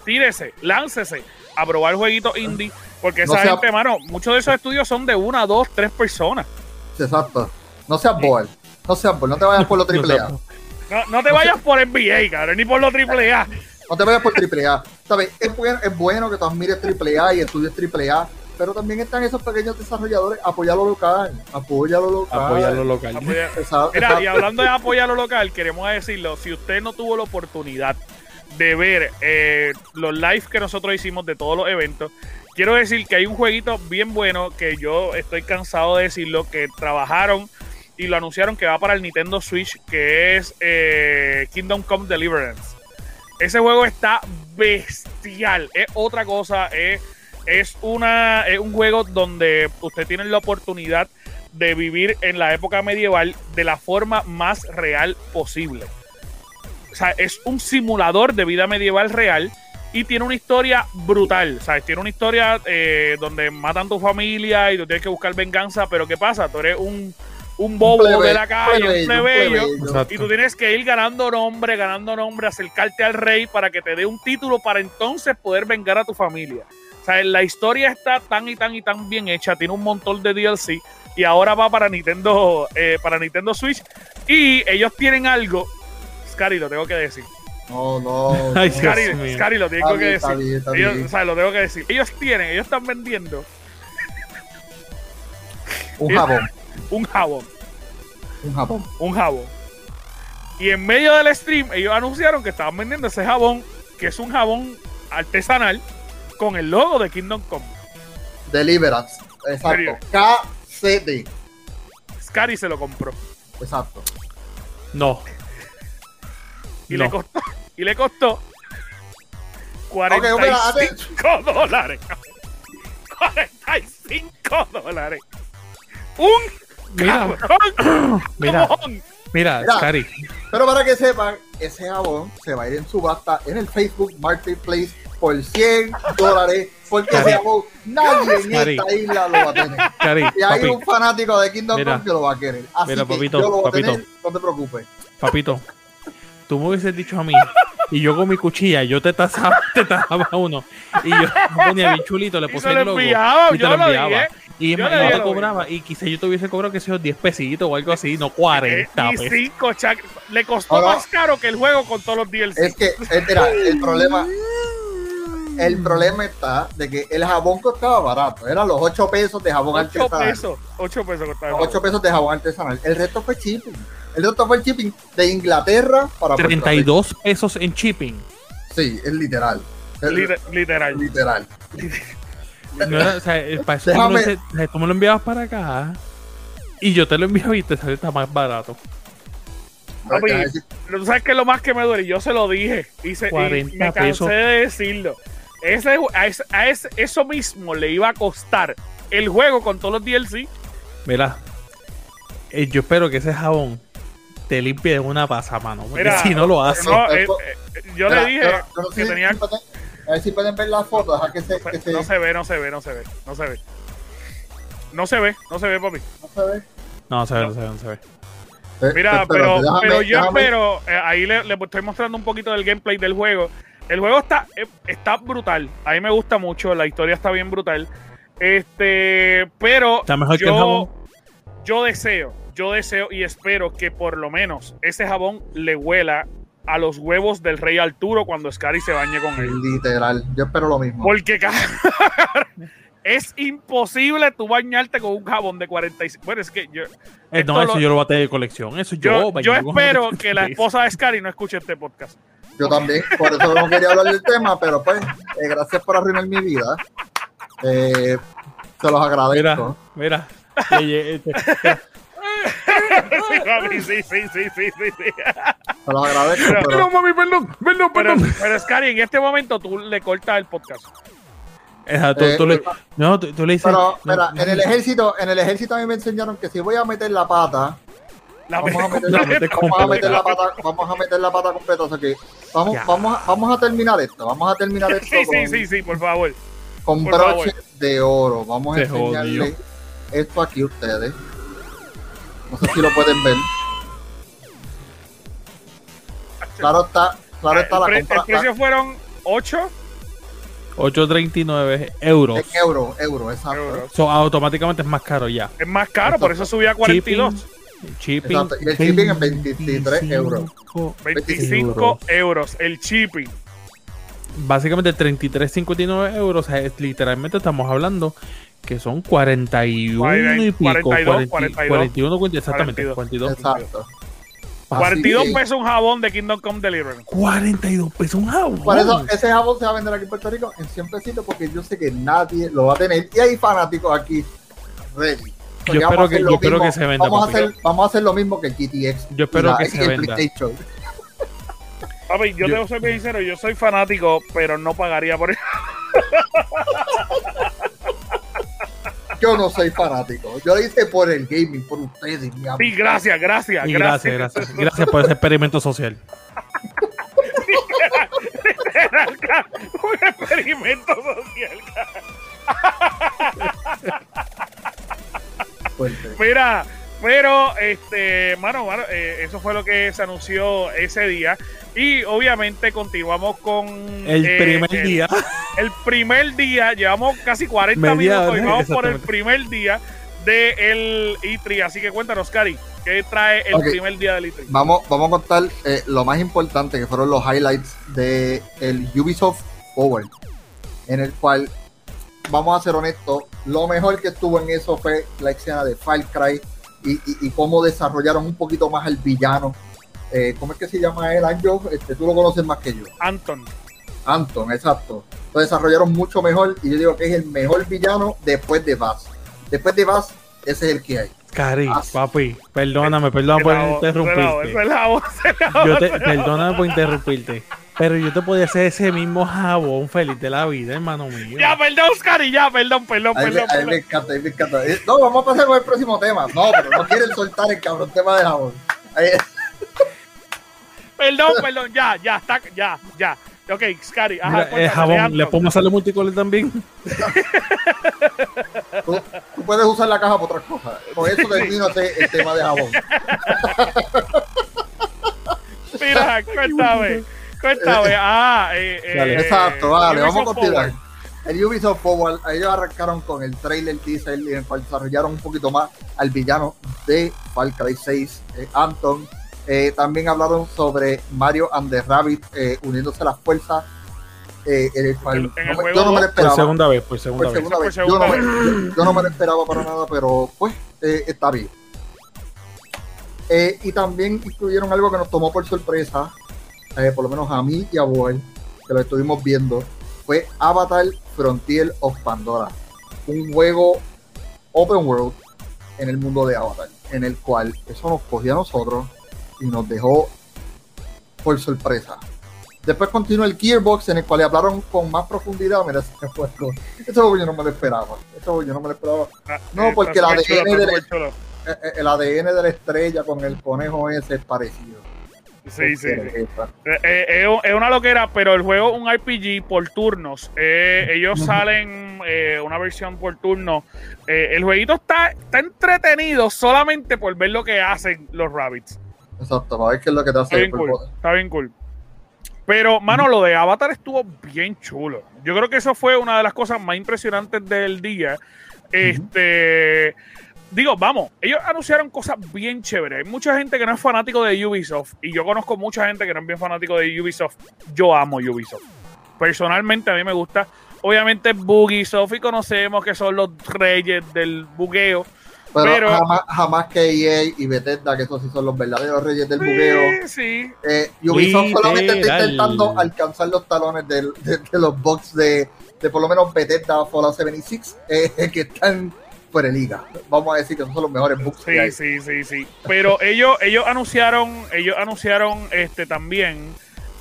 tírese, láncese a probar jueguitos indie, porque No esa sea- gente, mano, muchos de esos estudios son de una, dos, tres personas. Exacto. No seas bold. No seas bold. No te vayas por lo <laughs> triple A. No No, no te vayas por NBA, cabrón, ni por los triple A. No te vayas por triple A. ¿Sabes? Es bueno, es bueno que tú admires triple A y estudies triple A, pero también están esos pequeños desarrolladores. Apoya lo local. Apoya lo local. Apoya lo local. Apoya- Mira, y hablando de apoyar lo local, queremos decirlo, si usted no tuvo la oportunidad de ver eh, los live que nosotros hicimos de todos los eventos, quiero decir que hay un jueguito bien bueno que yo estoy cansado de decirlo, que trabajaron y lo anunciaron que va para el Nintendo Switch, que es eh, Kingdom Come Deliverance. Ese juego está bestial, es otra cosa, es es, una, es un juego donde usted tiene la oportunidad de vivir en la época medieval de la forma más real posible. O sea, es un simulador de vida medieval real y tiene una historia brutal. ¿sabes? Tiene una historia eh, donde matan tu familia y tú tienes que buscar venganza, pero ¿qué pasa? Tú eres un, un bobo plebe- de la calle, plebeyo, un plebeyo, y tú tienes que ir ganando nombre, ganando nombre, acercarte al rey para que te dé un título para entonces poder vengar a tu familia. O sea, la historia está tan y tan y tan bien hecha, tiene un montón de DLC y ahora va para Nintendo, eh, para Nintendo Switch y ellos tienen algo, Scary, lo tengo que decir. No, no. <laughs> Ay, no. Scary. Scary, lo tengo Está que bien, está decir. bien, está Ellos, bien. o sea, lo tengo que decir. Ellos tienen, ellos están vendiendo Un jabón. un jabón. Un jabón. un jabón. Y en medio del stream, ellos anunciaron que estaban vendiendo ese jabón, que es un jabón artesanal con el logo de Kingdom Come. Deliverance. Exacto. KCD. Scary se lo compró. Exacto. No. Y No. le costó. Y le costó Ok, mira, hace- 45 dólares. 45 dólares. Un Mira, cabrón <clears throat> mira, mira, Mira. Scary. Pero para que sepan, ese jabón se va a ir en subasta en el Facebook Marketplace por 100 dólares. Porque ese Cari. jabón nadie en Cari. esta isla lo va a tener. Scary, Y hay papi, un fanático de Kingdom Mira. Come que lo va a querer. Así Mira, que papito, yo lo voy a papito. tener, no te preocupes. papito. Tú me hubieses dicho a mí, y yo con mi cuchilla, yo te tasaba, <laughs> te tasaba uno, y yo <laughs> ponía bien chulito, le Y puse el logo, enviaba, y te yo lo enviaba. dije. Y Yo dije te lo cobraba, y quizá yo te hubiese cobrado que sea 10 pesitos o algo así, no 40 pesos. 25 chac- Le costó No, no. más caro que el juego con todos los DLC. Es que, mira, el problema. <laughs> El problema está de que el jabón costaba barato. Eran los 8 pesos de jabón 8 artesanal. pesos. 8 pesos costaba. Los 8 pesos de jabón artesanal. El resto fue shipping. El resto fue shipping de Inglaterra para Puerto Rico. 32 pesos en shipping. Sí, es literal. Es Liter- literal. literal. No era- o sea, para eso tú me, Déjame- lo, tú me lo enviabas para acá, y yo te lo enviaba y te sale está más barato. Decir- ¿Tú sabes qué es lo más que me duele? Yo se lo dije. Y, se- y 40 me cansé pesos. de decirlo. Ese, a, ese- a ese- eso mismo le iba a costar el juego con todos los DLC. Mira, eh, yo espero que ese jabón te limpie de una pasamano, porque Mira, si no lo hace. No, sí, eh, eh, yo Mira, le dije que tenía. pueden- A ver si pueden ver la foto. Deja que se, que se, No se ve, no se ve, no se ve. No se ve. No se ve, no se ve, papi. no se ve. No, se ve, no se ve, no se ve. Eh, Mira, pero, déjame- pero yo déjame- espero, eh, ahí le, le estoy mostrando un poquito del gameplay del juego. El juego está, está brutal. A mí me gusta mucho, la historia está bien brutal. Este, pero Está mejor que yo, el yo deseo, yo deseo y espero que por lo menos ese jabón le huela a los huevos del rey Arturo cuando Scary se bañe con él. Literal. Yo espero lo mismo. Porque <laughs> es imposible tú bañarte con un jabón de 45. Bueno, es que yo, Eh, no, eso lo- yo lo voy a tener de colección. Eso yo. yo, yo espero <laughs> que la 46. esposa de Scary no escuche este podcast. Yo también, por eso no quería hablar del tema, pero pues, eh, gracias por arruinar mi vida. Eh, se los Mira, agradezco. mira. <laughs> Este, sí, sí, sí, sí, sí. Se los agradezco, Pero- pero mami, perdón, perdón, Pero, pero Scary, en este momento tú le cortas el podcast. Esa, tú, Eh, tú le, no, tú, tú le dices. Pero, no, no, en el ejército, en el ejército a mí me enseñaron que si voy a meter la pata, La vamos a meter, la la, metes vamos a meter la completa. pata, vamos a meter la pata completa. Que vamos, Ya. vamos, a, vamos a terminar esto, vamos a terminar esto Sí, con, sí, sí, sí, por favor. con por favor. broche de oro. Vamos a Se enseñarle jodió. esto aquí a ustedes. No sé si lo pueden ver. Claro está, claro está el, la pre- compra. el precio fueron 8 8.39 euros. En euro, euro, exacto. euros. So, automáticamente es más caro ya. Es más caro, por eso subía a 42. Shipping. Exacto, y el shipping es 23 euros. 25 euros el shipping. Básicamente 33.59 euros. O sea, es- literalmente estamos hablando que son 41 y pico. 42, 40, 41, 40, exactamente. 42. 42. Exacto. 42 Así que, pesos un jabón de Kingdom Come Deliverance. 42 pesos un jabón. Por eso ese jabón se va a vender aquí en Puerto Rico en 100 pesitos porque yo sé que nadie lo va a tener. Y hay fanáticos aquí ready. Yo espero que- yo espero que se venda, Vamos a, hacer, vamos a hacer lo mismo que el GTX. Yo espero la- que se venda. Papi, yo, Yo- te voy a ser bien sincero, yo soy fanático, pero no pagaría por eso. <laughs> yo no soy fanático. Yo lo hice por el gaming, por ustedes, mi amor. Sí, gracias, gracias, Y gracias. gracias, gracias. Gracias por ese experimento social. Un experimento social. Fuerte. Mira, pero, este, mano, mano, eh, eso fue lo que se anunció ese día. Y obviamente continuamos con El eh, primer el- día. <laughs> El primer día, llevamos casi 40 Media minutos y vamos por el primer día del E3. Así que cuéntanos, Cari, ¿qué trae el primer día del E3? Vamos, vamos a contar eh, lo más importante que fueron los highlights de el Ubisoft Forward, en el cual, vamos a ser honestos, lo mejor que estuvo en eso fue la escena de Far Cry y, y- y cómo desarrollaron un poquito más al villano. Eh, ¿Cómo es que se llama él, Anjo? Este, tú lo conoces más que yo. Anton. Anton, exacto. Lo desarrollaron mucho mejor y yo digo que es el mejor villano después de Bass. Después de Bass, ese es el que hay. Cari, papi, perdóname, perdóname por interrumpirte. Yo te, perdóname por interrumpirte. Pero yo te podía hacer ese mismo jabón feliz de la vida, hermano mío. Ya, perdón, Cari, ya, perdón, perdón, me- perdón. a mí me perdón. encanta, a mí me encanta. Eh, No, vamos a pasar con el próximo tema. No, pero no quieren soltar el cabrón tema de jabón. Ahí- Perdón, perdón, ya, ya, está, ya, ya. Ok, Scary, ajá, Mira, cuéntame, jabón. ¿le podemos hacerle multicolor también? tú, tú puedes usar la caja para otras cosas. Con eso termino ese- el tema de jabón. Mira, cuéntame, cuéntame. Ah, eh, eh, Dale. Exacto, vale, vamos a continuar. Forward. El Ubisoft Forward, ellos arrancaron con el trailer teaser cual desarrollaron un poquito más al villano de Far Cry 6, eh, Anton. Eh, también hablaron sobre Mario and the Rabbit eh, uniéndose a las fuerzas. eh, en el cual En el no me- juego yo no me lo Por esperaba. segunda vez, por segunda por vez. segunda Por vez. Yo segunda no, vez. me- yo no me lo esperaba para nada, pero pues eh, está bien. Eh, y también incluyeron algo que nos tomó por sorpresa, eh, por lo menos a mí y a Boel, que lo estuvimos viendo, fue Avatar Frontier of Pandora, un juego open world en el mundo de Avatar, en el cual eso nos cogió a nosotros y nos dejó por sorpresa. Después continúa el Gearbox, en el cual le hablaron con más profundidad. Mira, ese ese juego yo no me lo esperaba. Juego yo no me lo esperaba. Ah, No, eh, porque chulo, ADN eh, El ADN de la estrella con el conejo ese es parecido. Sí, sí. Eh, eh, es un- es una loquera, pero el juego es un RPG por turnos. Eh, ellos salen eh, una versión por turno. Eh, el jueguito está, está entretenido solamente por ver lo que hacen los rabbits. Exacto, para ver qué es lo que te Está hace. bien cool. Está bien cool. Pero, mano, lo de Avatar estuvo bien chulo. Yo creo que eso fue una de las cosas más impresionantes del día. Este. Digo, vamos, ellos anunciaron cosas bien chéveres. Hay mucha gente que no es fanático de Ubisoft. Y yo conozco mucha gente que no es bien fanático de Ubisoft. Yo amo Ubisoft. Personalmente, a mí me gusta. Obviamente, Bugisoft y conocemos que son los reyes del bugueo. Pero, Pero- jamás, jamás que EA y Bethesda, que esos sí son los verdaderos reyes del bugueo. Sí, sí. Eh, Ubisoft solamente está intentando alcanzar los talones del- de, de los box de, de por lo menos Bethesda Fallout 76, eh, <laughs> que están liga. Vamos a decir que son los mejores que hay. Sí, sí, sí, sí. Pero <laughs> ellos, ellos anunciaron, ellos anunciaron este también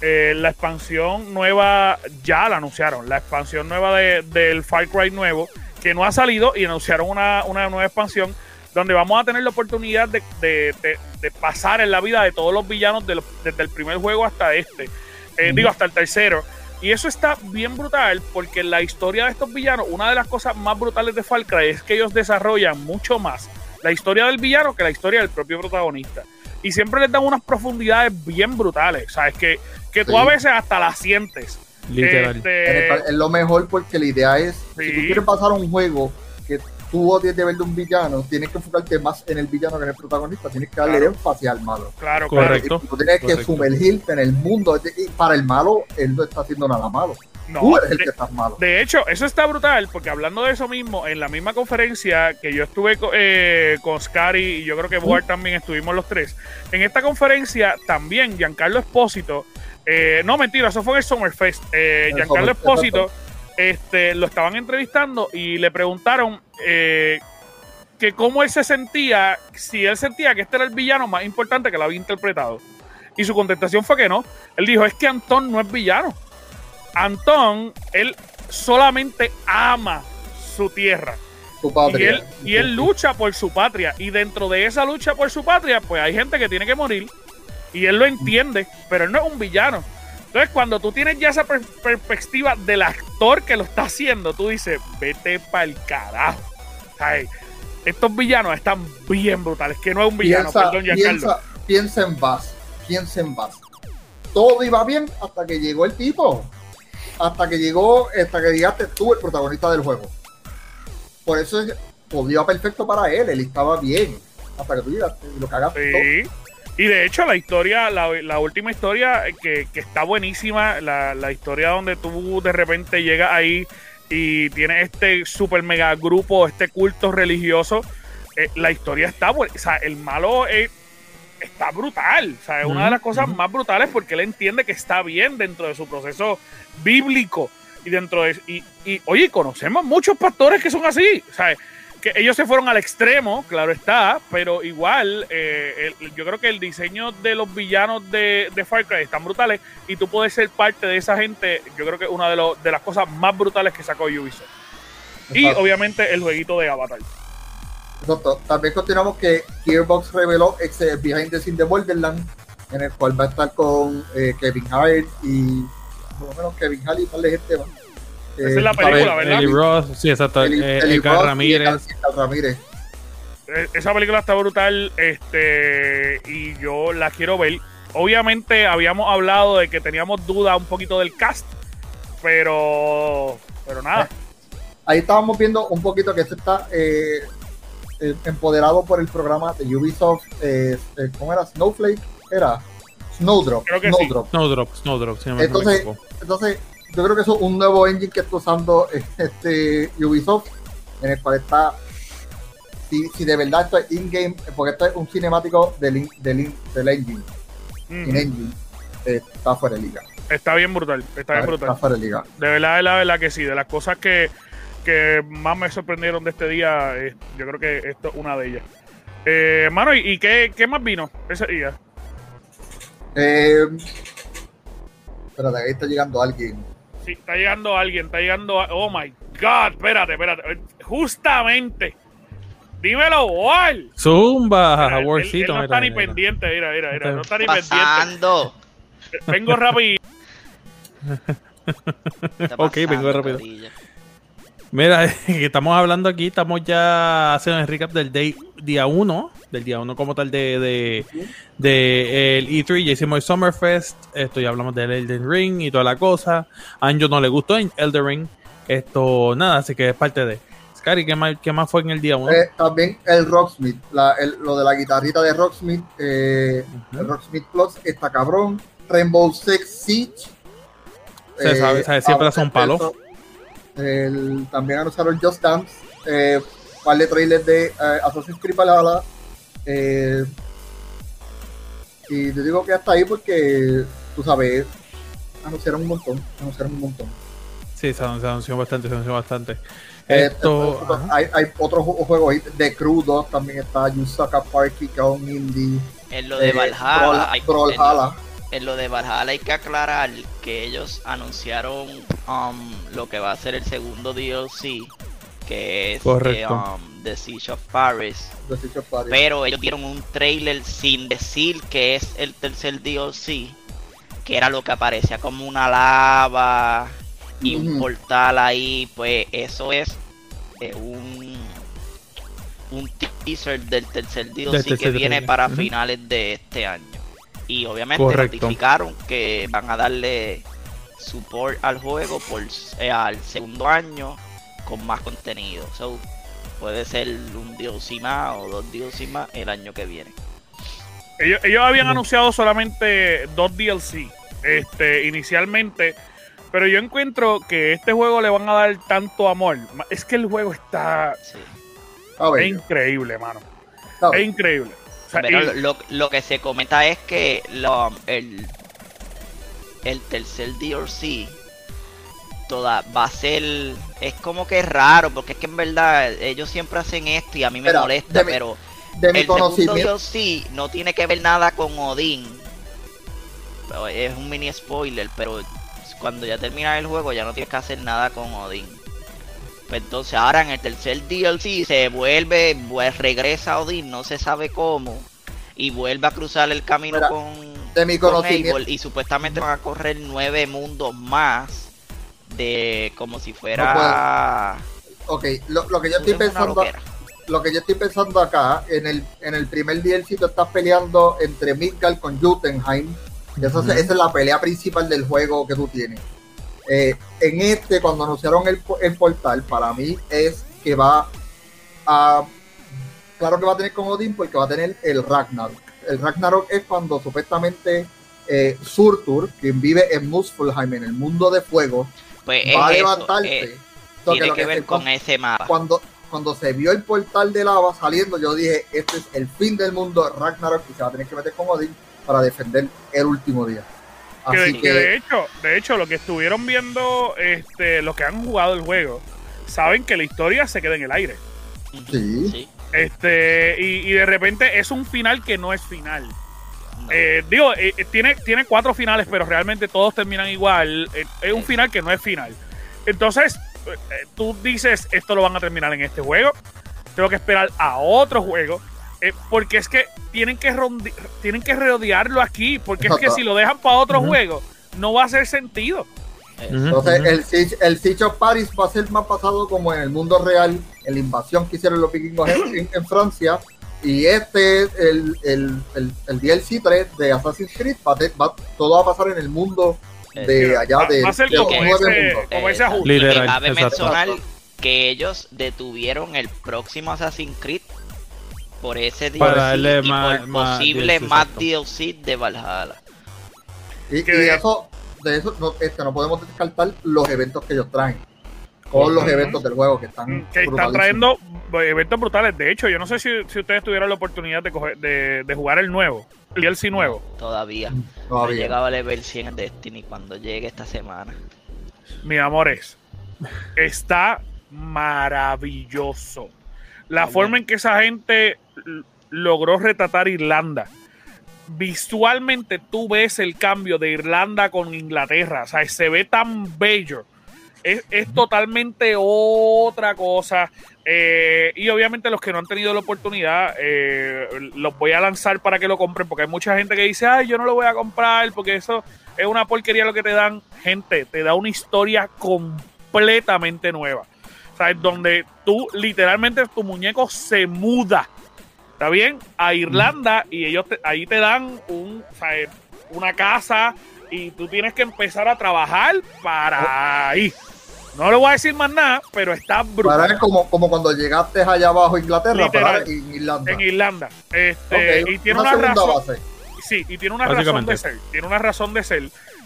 eh, la expansión nueva, ya la anunciaron, la expansión nueva de- del Far Cry nuevo, que no ha salido, y anunciaron una, una nueva expansión donde vamos a tener la oportunidad de, de- de- de pasar en la vida de todos los villanos los- desde el primer juego hasta este, Eh, digo, hasta el tercero. Y eso está bien brutal porque la historia de estos villanos, una de las cosas más brutales de Far Cry es que ellos desarrollan mucho más la historia del villano que la historia del propio protagonista. Y siempre les dan unas profundidades bien brutales, ¿sabes? Que, que tú Sí. a veces hasta las sientes. Literal. Este, En Es lo mejor porque la idea es, si tú quieres pasar un juego tú odies de ver de un villano, tienes que enfocarte más en el villano que en el protagonista, tienes que darle Claro. énfasis al malo. claro, Correcto. Y tú tienes que sumergirte en el mundo. Y para el malo, él no está haciendo nada malo. No, tú eres el de- que estás malo. De hecho, eso está brutal porque hablando de eso mismo, en la misma conferencia que yo estuve eh, con Scary y yo creo que Boar también estuvimos los tres, en esta conferencia también Giancarlo Espósito, eh, no mentira, eso fue en el Summerfest, eh, El Giancarlo Espósito este, lo estaban entrevistando y le preguntaron eh, que cómo él se sentía, si él sentía que este era el villano más importante que lo había interpretado. Y su contestación fue que no. Él dijo, es que Antón no es villano. Antón, él solamente ama su tierra. su Y patria. él, y él lucha por su patria. Y dentro de esa lucha por su patria, pues hay gente que tiene que morir. Y él lo entiende, pero él no es un villano. Entonces, cuando tú tienes ya esa per- perspectiva del actor que lo está haciendo, tú dices, vete para el carajo. Ay, estos villanos están bien brutales. Que no es un villano, piensa, perdón, Giancarlo. piensa, piensa en Bass, piensa en Bass. Todo iba bien hasta que llegó el tipo. Hasta que llegó, hasta que llegaste tú, el protagonista del juego. Por eso es, todo iba perfecto para él, él estaba bien. Hasta que tú llegaste y lo cagaste todo. Y de hecho, la historia, la, la última historia que, que está buenísima, la, la historia donde tú de repente llegas ahí y tienes este super mega grupo, este culto religioso, eh, la historia está buena. O sea, el malo eh, está brutal. O sea, es una de las cosas más brutales porque él entiende que está bien dentro de su proceso bíblico. Y dentro de. Y, y, oye, conocemos muchos pastores que son así. O sea, que ellos se fueron al extremo, claro está, pero igual eh, el- yo creo que el diseño de los villanos de, de Far Cry están brutales y tú puedes ser parte de esa gente. Yo creo que es una de, los- de las cosas más brutales que sacó Ubisoft. Y obviamente el jueguito de Avatar. Exacto. También continuamos que Gearbox reveló ese Behind the Scenes de Borderlands, en el cual va a estar con eh, Kevin Hart y por lo menos Kevin Hart y tal de gente más. Esa es la Eh, película, ¿verdad? Eli Ross, sí, exacto. Eli- eh, Eli Roth y Ramírez. Ramírez. Eh, Esa película está brutal este y yo la quiero ver. Obviamente habíamos hablado de que teníamos duda un poquito del cast, pero pero nada. Ahí estábamos viendo un poquito que se está eh, eh, empoderado por el programa de Ubisoft. eh, eh, ¿Cómo era? Snowflake. Era Snowdrop. Creo que sí. Snowdrop. Snowdrop, Snowdrop, si no Entonces, entonces, yo creo que eso es un nuevo engine que está usando <laughs> este Ubisoft, en el cual está, si, si de verdad esto es in-game, porque esto es un cinemático del, in- del, in- del engine, Ujú. in-engine, eh, está fuera de liga. Está bien brutal, está bien Está, brutal. fuera de liga. De verdad, de la verdad que sí. De las cosas que, que más me sorprendieron de este día, eh, yo creo que esto es una de ellas. Eh, mano, ¿y, y qué, qué más vino ese día? Eh, espérate, ahí está llegando alguien. Sí, está llegando alguien, está llegando. a- Oh my God, espérate, espérate. Justamente. Dímelo, Wal. Zumba, Warcito. no mira, está ni mira, pendiente, mira, mira, mira, no está ni pendiente. pasando? Vengo rápido. ¿Qué está <laughs> Ok, vengo pasando, rápido. Mira, <laughs> que estamos hablando aquí, estamos ya haciendo el recap del day, día 1, del día 1 como tal de, de, de el E3, ya hicimos el Summerfest, esto ya hablamos del Elden Ring y toda la cosa, a Anjo no le gustó en Elden Ring, esto nada, así que es parte de... Scary, ¿qué más, qué más fue en el día 1? Eh, también el Rocksmith, la- el- lo de la guitarrita de Rocksmith, eh, el Rocksmith Plus está cabrón. Rainbow Six Siege. Se sabe, sabe, siempre hace un palo. eso. El- también anunciaron Just Dance, eh, par de trailers de eh, Assassin's Creed Valhalla. Eh, y te digo que hasta ahí porque, tú sabes, anunciaron un montón, anunciaron un montón. Sí, se anunció, se anunció bastante, se anunció bastante. Eh, Esto... esto- hay, hay otros ju- juegos ahí, de 2 también está, Yusaka Parky, que es un indie. En lo de eh, Valhalla, hay- Brawl- en- lo de Valhalla hay que aclarar que ellos anunciaron um, lo que va a ser el segundo DLC, que es Correcto. eh, um, The Siege of Paris. de Siege of Paris. Pero ellos dieron un trailer sin decir que es el tercer DLC, que era lo que aparecía como una lava y un portal ahí, pues eso es eh, un un teaser del tercer DLC Del que tercer viene DLC, para finales de este año. Y obviamente Correcto. notificaron que van a darle support al juego por eh, al segundo año con más contenido. So, puede ser un DLC más o dos DLC más el año que viene. Ellos, ellos habían Ujú. anunciado solamente dos DLC este, inicialmente, pero yo encuentro que este juego le van a dar tanto amor. Es que el juego está Sí. Es increíble, mano. Es increíble. O sea, Pero y- lo, lo que se comenta es que lo- el, el tercer DLC toda va a ser es como que raro porque es que en verdad ellos siempre hacen esto y a mí me molesta de mi- pero de mi el segundo conocimiento, DLC no tiene que ver nada con Odín. Pero es un mini spoiler pero cuando ya termina el juego ya no tienes que hacer nada con Odín. Pues entonces ahora en el tercer DLC se vuelve, pues regresa Odin, no se sabe cómo, y vuelve a cruzar el camino Mira, con, De mi con conocimiento, y supuestamente van a correr nueve mundos más de como si fuera ok, lo, lo que yo estoy pensando, lo que yo estoy pensando acá, en el, en el primer DLC tú estás peleando entre Midgard con Jotunheim, y esa, es la pelea principal del juego que tú tienes. Eh, en este, cuando anunciaron el, el portal, para mí es que va a. Claro que va a tener con Odin porque va a tener el Ragnarok. El Ragnarok es cuando supuestamente eh, Surtur, quien vive en Muspelheim, en el mundo de fuego, Pues va a es eso, levantarse. eh, So, tiene lo que ver con ese mapa. cuando, cuando se vio el portal de lava saliendo, yo dije, este es el fin del mundo, Ragnarok, y se va a tener que meter con Odin para defender el último día. Que, Así que que, de hecho, de hecho, lo que estuvieron viendo, este, los que han jugado el juego, saben que la historia se queda en el aire. Sí. Sí, Este, y, y de repente es un final que no es final. Eh, digo, eh, eh, tiene, tiene cuatro finales, pero realmente todos terminan igual. Eh, es un final que no es final. Entonces, tú dices, esto lo van a terminar en este juego. Tengo que esperar a otro juego. eh, porque es que tienen que, tienen que rodearlo aquí. Porque es que si lo dejan para otro juego, no va a hacer sentido. Entonces, el, Siege, el Siege of Paris va a ser más pasado como en el mundo real, en la invasión que hicieron los vikingos en- en Francia. Y este, el, el, el, el DLC 3 de Assassin's Creed, va a te- va- todo va a pasar en el mundo de Eh, allá va- de, va a ser de como ese- mundos. como ese ajuste. Y Literal, cabe exacto. mencionar que ellos detuvieron el próximo Assassin's Creed por ese DLC Para darle y más- por más posible DLC, más. DLC de Valhalla. Y, y de- eso, de eso no, este, no podemos descartar los eventos que ellos traen. Todos los eventos del juego que están, Mm, que están trayendo eh, eventos brutales. De hecho, yo no sé si, si ustedes tuvieron la oportunidad de, coger- de, de jugar el nuevo, el DLC nuevo. Todavía. No he Todavía. llegado a level 100 en Destiny cuando llegue esta semana. Mi amores, está maravilloso. La forma bien. en que esa gente logró retratar Irlanda. Visualmente tú ves el cambio de Irlanda con Inglaterra. O sea, se ve tan bello. Es, es totalmente otra cosa. Eh, y obviamente los que no han tenido la oportunidad, eh, los voy a lanzar para que lo compren, porque hay mucha gente que dice, ay, yo no lo voy a comprar, porque eso es una porquería lo que te dan. Gente, te da una historia completamente nueva. O sea, donde tú literalmente tu muñeco se muda. ¿Está bien? A Irlanda y ellos te- ahí te dan un, o sea, una casa y tú tienes que empezar a trabajar para ahí. No le voy a decir más nada, pero está brutal. Para es como, como cuando llegaste allá abajo a Inglaterra, para en Irlanda. en Irlanda. Este, Ok, y tiene una, razón. base. Sí, y tiene una razón de ser. Tiene una razón de ser.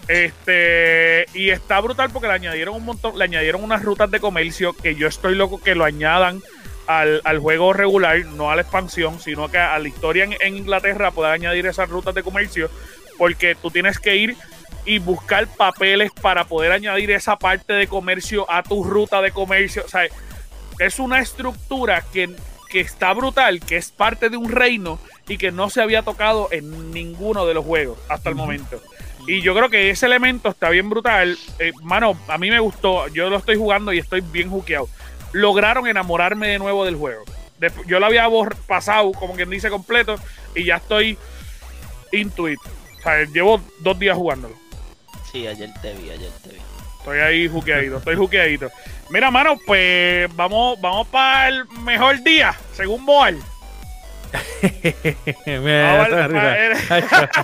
Este, y está brutal porque le añadieron un montón, le añadieron unas rutas de comercio que yo estoy loco que lo añadan al, al juego regular, no a la expansión, sino que a la historia en, en Inglaterra pueda añadir esas rutas de comercio, porque tú tienes que ir y buscar papeles para poder añadir esa parte de comercio a tu ruta de comercio. O sea, es una estructura que, que está brutal, que es parte de un reino y que no se había tocado en ninguno de los juegos hasta el momento. Y yo creo que ese elemento está bien brutal. Eh, mano, a mí me gustó. Yo lo estoy jugando y estoy bien juqueado. Lograron enamorarme de nuevo del juego. Yo lo había pasado, como quien dice, completo. Y ya estoy intuit. O sea, llevo dos días jugándolo. Sí, ayer te vi, ayer te vi. Estoy ahí juqueadito, estoy juqueadito. Mira, mano, pues vamos, vamos para el mejor día, según Boal. <laughs> Mira, esa risa.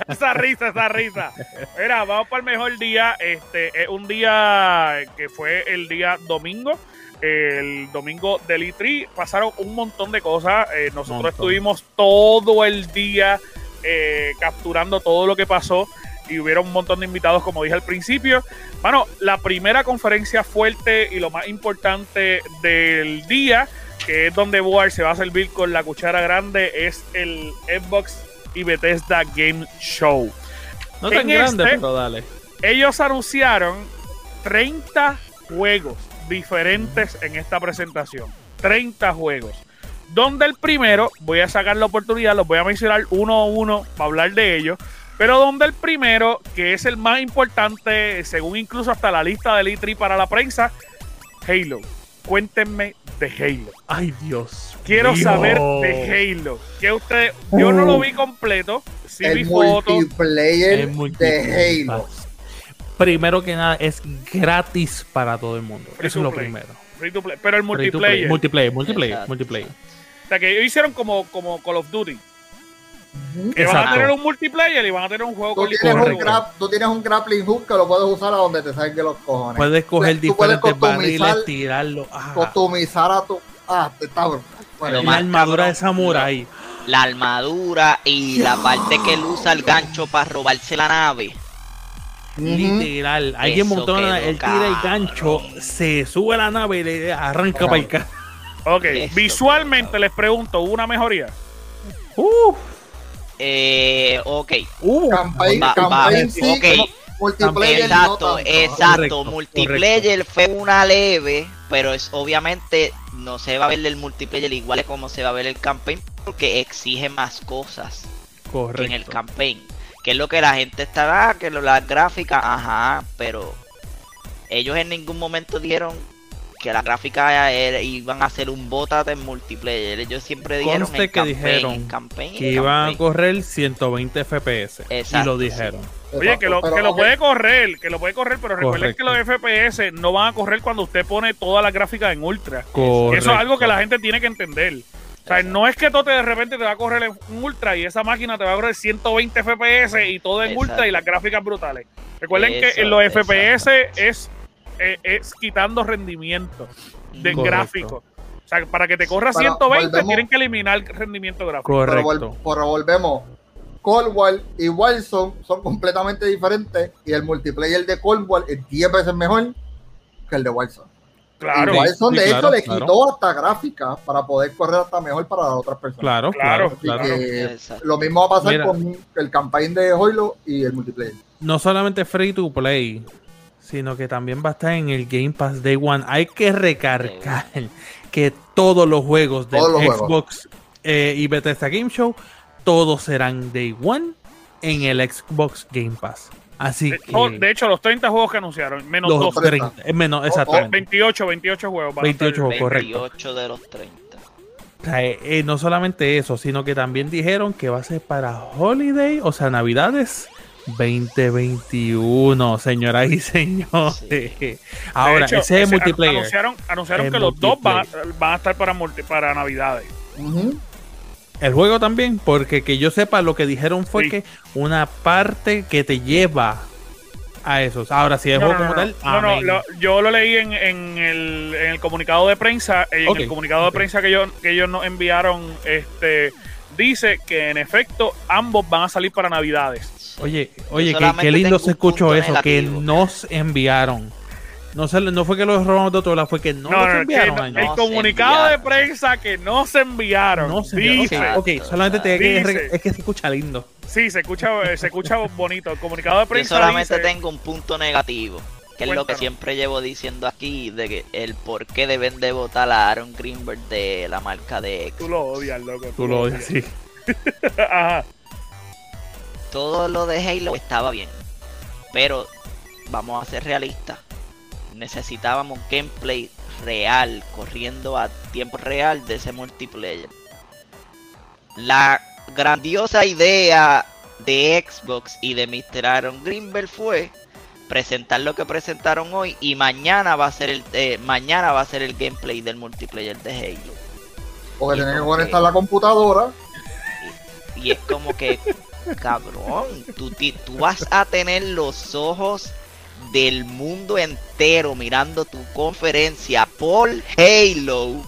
<laughs> esa risa, esa risa. Mira, vamos para el mejor día. Este es un día que fue el día domingo. El domingo del E3 pasaron un montón de cosas. Eh, nosotros Montón. estuvimos todo el día eh, capturando todo lo que pasó. Y hubieron un montón de invitados, como dije al principio. Bueno, la primera conferencia fuerte y lo más importante del día, que es donde Boar se va a servir con la cuchara grande, es el Xbox y Bethesda Game Show. No tan En grande, este- pero dale. Ellos anunciaron 30 juegos diferentes en esta presentación. 30 juegos. Donde el primero, voy a sacar la oportunidad, los voy a mencionar uno a uno para hablar de ellos. Pero donde el primero, que es el más importante, según incluso hasta la lista del E3 para la prensa, Halo. cuéntenme de Halo. Ay, Dios. Quiero mío. saber de Halo. Que usted, yo no lo vi completo, sí vi el fotos. multiplayer El multiplayer. de Halo. Primero que nada, es gratis para todo el mundo. Free Eso es lo play. primero. free to play, Pero el multiplayer. Multiplayer, multiplayer, multiplayer. O sea, que ellos hicieron como, como Call of Duty. Que van a tener un multiplayer y van a tener un juego Tú con tienes, un grap- tú tienes un grappling hook que lo puedes usar a donde te salgan los cojones. Puedes coger Tú diferentes barriles, tirarlo. Ah, Customizar a tu. Ah, está bueno. Lo la armadura de cabrón, samurai. La armadura y la parte que él usa el gancho para robarse la nave. Ujú. Literal. Alguien montó una, él tira el gancho, se sube a la nave y le arranca Cabrón. para el carro. Ok, Eso, visualmente les pregunto, ¿hubo una mejoría? Uf, Eh, ok. uh, Campaign, Va- campaign va- sí, ok. multiplayer Exacto, no exacto. Correcto, multiplayer fue una leve, pero es obviamente no se va a ver el multiplayer igual como se va a ver el campaign porque exige más cosas que en el campaign. Que es lo que la gente está, ah, que lo- las gráficas, ajá, pero ellos en ningún momento dijeron que las gráficas era- iban a ser un bota en multiplayer. Ellos siempre dijeron Conste en que campaign, dijeron en campaign, en Que iban a correr 120 FPS. y Exacto, lo sí. dijeron. Oye, que lo, Pero, que lo puede correr, que lo puede correr, pero recuerden Correcto. que los FPS no van a correr cuando usted pone todas las gráficas en ultra. Correcto. Eso es algo que la gente tiene que entender. O sea, no es que todo te- de repente te va a correr en ultra y esa máquina te va a correr 120 FPS y todo en Exacto. ultra y las gráficas brutales. Recuerden que en los exacto. FPS es, eh, es quitando rendimiento de Correcto. gráfico. O sea, para que te corra Pero 120 volvemos- tienen que eliminar rendimiento gráfico. Pero, vol- Correcto. pero volvemos. Cold War y Warzone son completamente diferentes y el multiplayer de Cold War es 10 veces mejor que el de Warzone. Claro, y Warzone, sí, de claro, hecho, le claro. quitó hasta gráficas para poder correr hasta mejor para las otras personas. Claro, Claro, claro, lo mismo va a pasar Mira. con el campaign de Halo y el multiplayer. No solamente free to play, sino que también va a estar en el Game Pass Day One. Hay que recargar que todos los juegos juegos. Xbox eh, y Bethesda Game Show, todos serán Day One en el Xbox Game Pass. Así De, que oh, de hecho, los 30 juegos que anunciaron, menos los 12. 30, eh, menos, exactamente. 28, 28 juegos. van a 28 estar- juegos. correcto. 28 de los 30. O sea, eh, eh, no solamente eso, sino que también dijeron que va a ser para Holiday, o sea, Navidades 2021, señoras y señores. <laughs> Ahora, hecho, ese es multiplayer. Anunciaron, anunciaron que los dos van, a estar para, multi- para Navidades. El juego también, porque que yo sepa, lo que dijeron fue Sí. que una parte que te lleva a esos. Ahora, si No, juego no, como no, tal, no, lo- yo lo leí en, en el, en el comunicado de prensa. En el comunicado de prensa que, ellos, que ellos nos enviaron, este dice que en efecto ambos van a salir para Navidades. Oye, oye, qué, solamente qué lindo se escuchó eso, que nos enviaron. No, se, no fue que los robamos de otro lado, fue que no, No, nos no, que enviaron. no- el comunicado de prensa que no se enviaron. No se enviaron. dice, Ok, ok, solamente te que dice. es que se escucha lindo. sí, se escucha, se escucha bonito. El comunicado de Yo prensa solamente dice, tengo un punto negativo, que es lo que siempre llevo diciendo aquí, de que el por qué deben de votar a Aaron Greenberg de la marca de X. tú lo odias, loco. Tú lo odias, sí. <laughs> Ajá. Todo lo de Halo estaba bien, pero vamos a ser realistas. Necesitábamos gameplay real, corriendo a tiempo real de ese multiplayer. La grandiosa idea de Xbox y de Mr. Aaron Greenberg fue presentar lo que presentaron hoy y mañana va a ser el eh, mañana va a ser el gameplay del multiplayer de Halo. Porque tienen que conectar la computadora. Y es como que, cabrón, tú, tú vas a tener los ojos del mundo entero mirando tu conferencia por Halo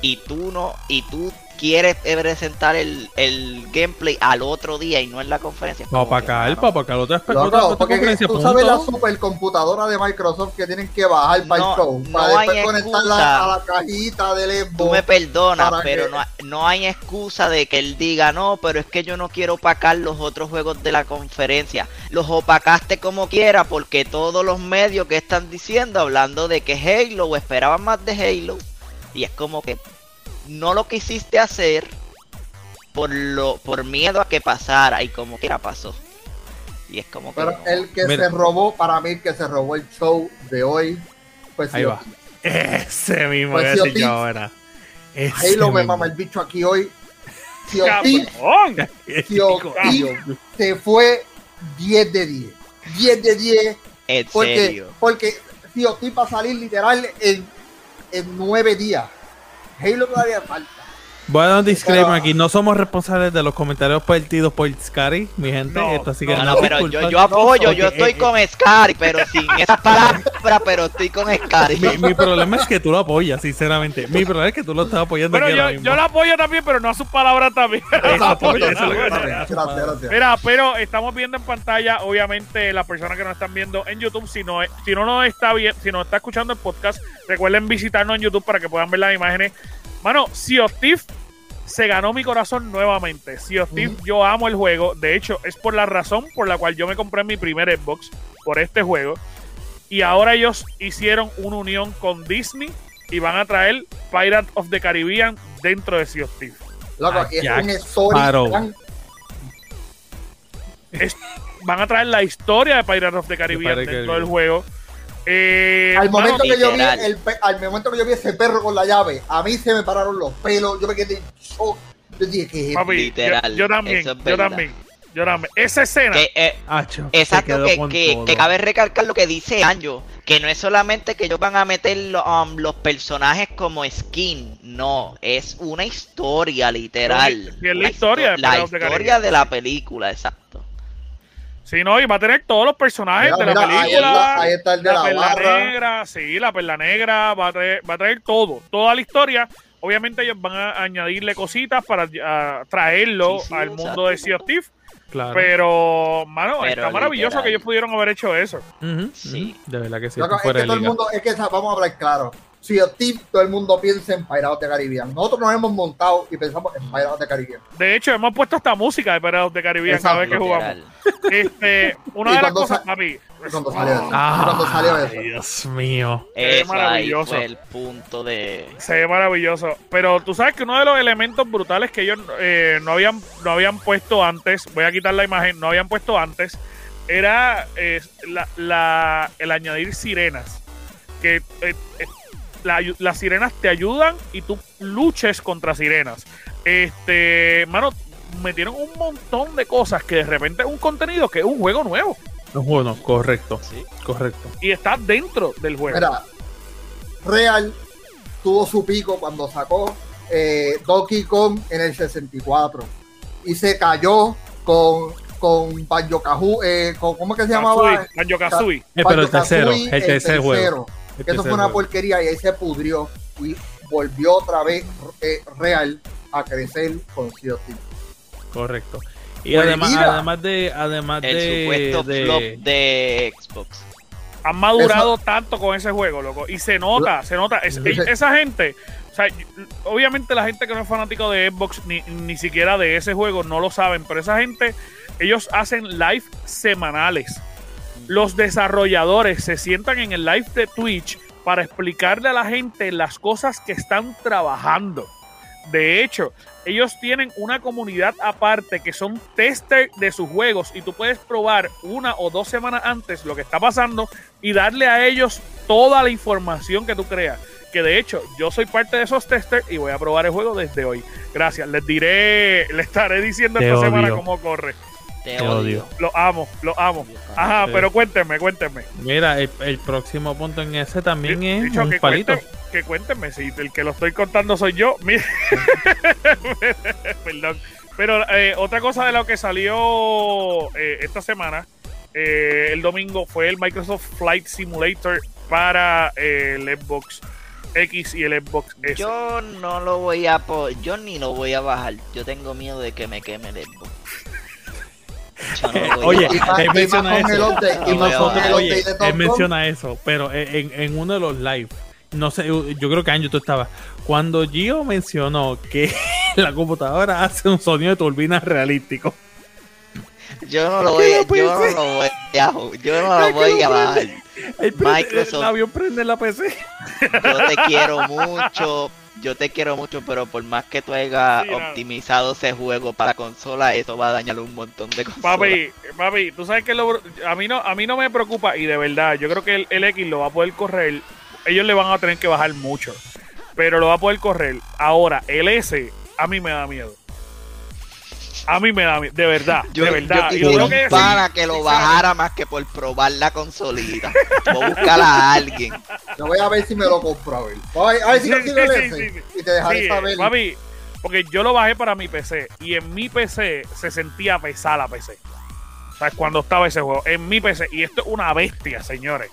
y tú no, y tú quieres presentar el, el gameplay al otro día y no en la conferencia. Como para el mano, papá, acá, otra, conferencia, tú sabes la supercomputadora de Microsoft que tienen que bajar para No, el show. no Para hay después conectarla excusa. a la cajita del Tú Xbox. me perdonas, para pero que- no, no hay excusa de que él diga, no, pero es que yo no quiero opacar los otros juegos de la conferencia. Los opacaste como quiera, porque todos los medios que están diciendo, hablando de que Halo, o esperaban más de Halo, y es como que no lo quisiste hacer por lo por miedo a que pasara, y como quiera pasó. Y es como que... Pero no. el que Mira. se robó, para mí, el que se robó el show de hoy, pues Ahí va. Ese mismo Pues voy a sí, decir yo ahora. Ese Halo me mismo. mama el bicho aquí hoy. <laughs> Otis se fue 10 de 10. 10 de 10. En Porque, serio. porque si Otis va a salir literal en, en 9 días. Halo todavía falta. Voy a dar un disclaimer Pero- aquí. No somos responsables de los comentarios partidos por Scary, mi gente. No, Esto así que No, no no, pero yo, yo apoyo, yo estoy eh, con Scary, pero sin esas <laughs> palabras, pero estoy con Scary. Mi, mi problema es que tú lo apoyas, sinceramente. Mi problema es que tú lo estás apoyando Pero aquí yo, ahora mismo. yo la apoyo también, pero no a sus palabras también. <laughs> Eso lo gracias, gracias. Mira, pero estamos viendo en pantalla, obviamente, las personas que nos están viendo en YouTube, si no, si no nos está bien, si nos está escuchando el podcast, recuerden visitarnos en YouTube para que puedan ver las imágenes. Mano, Sea of Thieves se ganó mi corazón nuevamente. Sea of Thieves, yo amo el juego. De hecho, es por la razón por la cual yo me compré mi primer Xbox por este juego. Y ahora ellos hicieron una unión con Disney y van a traer Pirate of the Caribbean dentro de Sea of Thieves. Loco, Ah, es un story Es- van a traer la historia de Pirate of the Caribbean dentro del juego. Eh, Al momento, mano, que yo vi literal. el pe- al momento que yo vi ese perro con la llave, a mí se me pararon los pelos, yo me quedé en shock. Yo dije que papi, literal, yo, yo también, es yo también, yo también. Esa escena, Que, eh, Acho, Exacto, que, que, que cabe recalcar lo que dice Anjo, que no es solamente que ellos van a meter lo- um, los personajes como skin, no, es una historia literal. Sí, es la historia la the historia de la película, exacto. Sí, no, y va a tener todos los personajes Mira, de la mira, ahí película. está- ahí está el de la perla barra. negra, sí, la perla negra, va a traer, va a traer todo, toda la historia. Obviamente ellos van a añadirle cositas para ah, traerlo Sí, sí, al exacto. mundo de Sea of Thieves. Claro. Pero, mano, Pero está maravilloso literal. que ellos pudieron haber hecho eso. Sí. De verdad que sí. Es que todo el mundo, es que vamos a hablar claro. Si of Thieves, todo el mundo piensa en Pirates de Caribbean. Nosotros nos hemos montado y pensamos en Pirates de Caribbean. De hecho, hemos puesto hasta música de Pirates of the Caribbean cada vez que jugamos. Este, una <laughs> de las cosas, sa- papi, Cuando salió eso. Ah, Cuando salió eso. Dios mío. Qué Eso ahí maravilloso. fue el punto de... se ve maravilloso. Pero tú sabes que uno de los elementos brutales que ellos eh, no, habían, no habían puesto antes, voy a quitar la imagen, no habían puesto antes, era eh, la, la- el añadir sirenas. Que eh, la- las sirenas te ayudan y tú luches contra sirenas. Este, mano, metieron un montón de cosas que de repente es un contenido que es un juego nuevo No, bueno, correcto. Sí. Correcto. y está dentro del juego. Mira, Real tuvo su pico cuando sacó eh, Donkey Kong en el 64 y se cayó con, con Banjo Kazooie, eh, con, ¿cómo es que se llamaba? Kazooie, Banjo-Kazooie. Eh, pero el Banjo tercero, Kazooie, el tercer juego. Que Este eso es fue una porquería y ahí se pudrió y volvió otra vez eh, Real a crecer con Thieves. Correcto. Y Pues además, mira. además de, además El de, supuesto de- flop de Xbox. han madurado tanto con ese juego, loco. Y se nota, se nota. Es- esa gente, o sea, obviamente la gente que no es fanático de Xbox ni, ni siquiera de ese juego no lo saben, pero esa gente, ellos hacen live semanales. Los desarrolladores se sientan en el live de Twitch para explicarle a la gente las cosas que están trabajando. De hecho, ellos tienen una comunidad aparte que son tester de sus juegos y tú puedes probar una o dos semanas antes lo que está pasando y darle a ellos toda la información que tú creas. Que de hecho, yo soy parte de esos testers y voy a probar el juego desde hoy. Gracias. Les diré, <laughs> les estaré diciendo Te esta semana cómo corre. Te, Te odio. odio. Lo amo, lo amo. Ajá, Sí. pero cuéntenme, cuéntenme. Mira, el, el próximo punto en ese también es dicho, un que, palito. que cuéntenme, si el que lo estoy contando soy yo. Mira. <laughs> Perdón. Pero eh, otra cosa de lo que salió eh, esta semana, eh, el domingo, fue el Microsoft Flight Simulator para eh, el Xbox X y el Xbox S. Yo no lo voy a yo ni lo voy a bajar. Yo tengo miedo de que me queme el Xbox. Oye, él menciona eso. veo. Oye, él menciona eso, pero en, en uno de los live, no sé, yo creo que Anjo tú estabas. Cuando Gio mencionó que <laughs> la computadora hace un sonido de turbina realístico. Yo no lo voy <laughs> a, ¿Qué yo no lo voy a, yo no lo voy a bajar. El, Microsoft. el avión prende la PC. Yo te quiero mucho, yo te quiero mucho, pero por más que tú hayas Sí, optimizado ese juego para consola, eso va a dañar un montón de cosas. Papi, papi, tú sabes que lo- a mí no a mí no me preocupa y de verdad, yo creo que el, el X lo va a poder correr ellos le van a tener que bajar mucho. Pero lo va a poder correr. Ahora, el S, a mí me da miedo. A mí me da miedo, de verdad, Yo, de verdad. yo Y lo quisiera tengo que lo bajara más que por probar la consolita. Voy a buscar a alguien. Yo voy a ver si me lo compro a ver. A ver, a ver si Sí, consigo el sí, S sí, sí. y te dejaré Sí, saber. papi, porque yo lo bajé para mi PC y en mi PC se sentía pesada la PC. ¿Sabes? Cuando estaba ese juego. En mi PC. Y esto es una bestia, señores.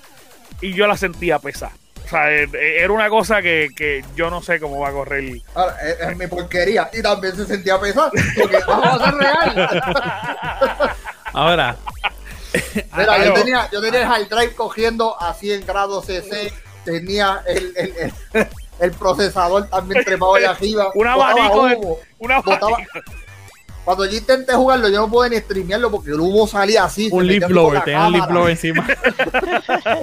Y yo la sentía pesada. O sea, eh, eh, era una cosa que, que yo no sé cómo va a correr. Ahora, es, es mi porquería. Y también se sentía pesado. Porque <laughs> vamos a ser real. <laughs> Ahora, Mira, yo tenía, yo tenía el hard drive cogiendo a 100 grados CC. Tenía el, el, el, el procesador también trepado allá <laughs> arriba. Un botaba abanico de- humo, Una botaba- Cuando yo intenté jugarlo, yo no pude ni streamearlo porque el humo salía así. un leaf blower, tenía un leaf blower encima. <laughs>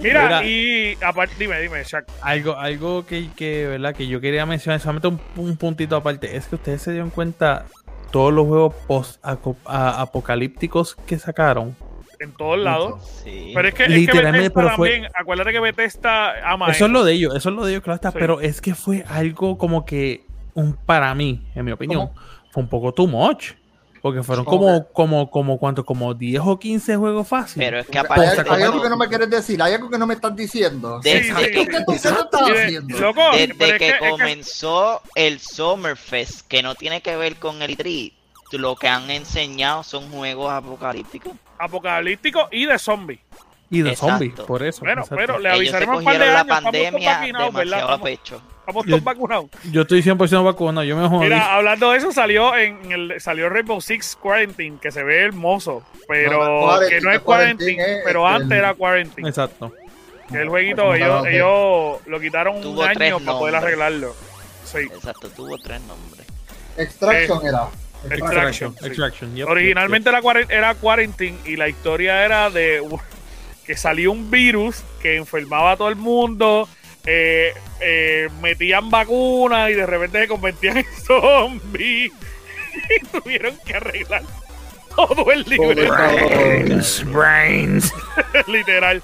Mira, Mira. y aparte, dime, dime, Shaq. algo algo que, que, ¿verdad? que yo quería mencionar, solamente un, un puntito aparte, es que ustedes se dieron cuenta todos los juegos post-apocalípticos que sacaron. En todos lados. Sí. Pero es que, es que Literalmente, Bethesda pero fue- también, acuérdate que Bethesda ama Eso es lo de ellos, eso es lo de ellos, claro está, Sí. pero es que fue algo como que, un para mí, en mi opinión, fue un poco too much. Porque fueron ¿Cómo como, como, como, ¿cuánto? Como 10 o 15 juegos fáciles. Pero es que Hay, aparte. hay algo que no me quieres decir, hay algo que no me estás diciendo. De- Sí, de- sí. ¿Qué, qué tú, qué tú estás haciendo? loco, Desde es que, es comenzó el Summerfest, que no tiene que ver con el E3, lo que han enseñado son juegos apocalípticos. apocalíptico y de zombies. Y de Exacto. zombies, por eso. Bueno, exacto. pero le avisaremos un par de cogieron la años. Estamos todos pandemia vacunados, pecho. estamos Yo- todos vacunados. Yo estoy 100% vacunado, yo me jodí. Mira, hablando de eso, salió en el salió Rainbow Six Quarantine, que se ve hermoso, pero No, no es Quarantine, que no es Quarantine, Quarantine, es pero este, antes era Quarantine. Exacto. Que el jueguito, Ah, ellos, lo quitaron un año para poder arreglarlo. Sí, Exacto, tuvo tres nombres. Extraction era. Extraction. Extraction. sí. Extraction. yep, Originalmente era Quarantine y la historia era de que salió un virus que enfermaba a todo el mundo, eh, eh, metían vacunas y de repente se convertían en <laughs> zombies y tuvieron que arreglar todo el libreto. Brains. <laughs> literal.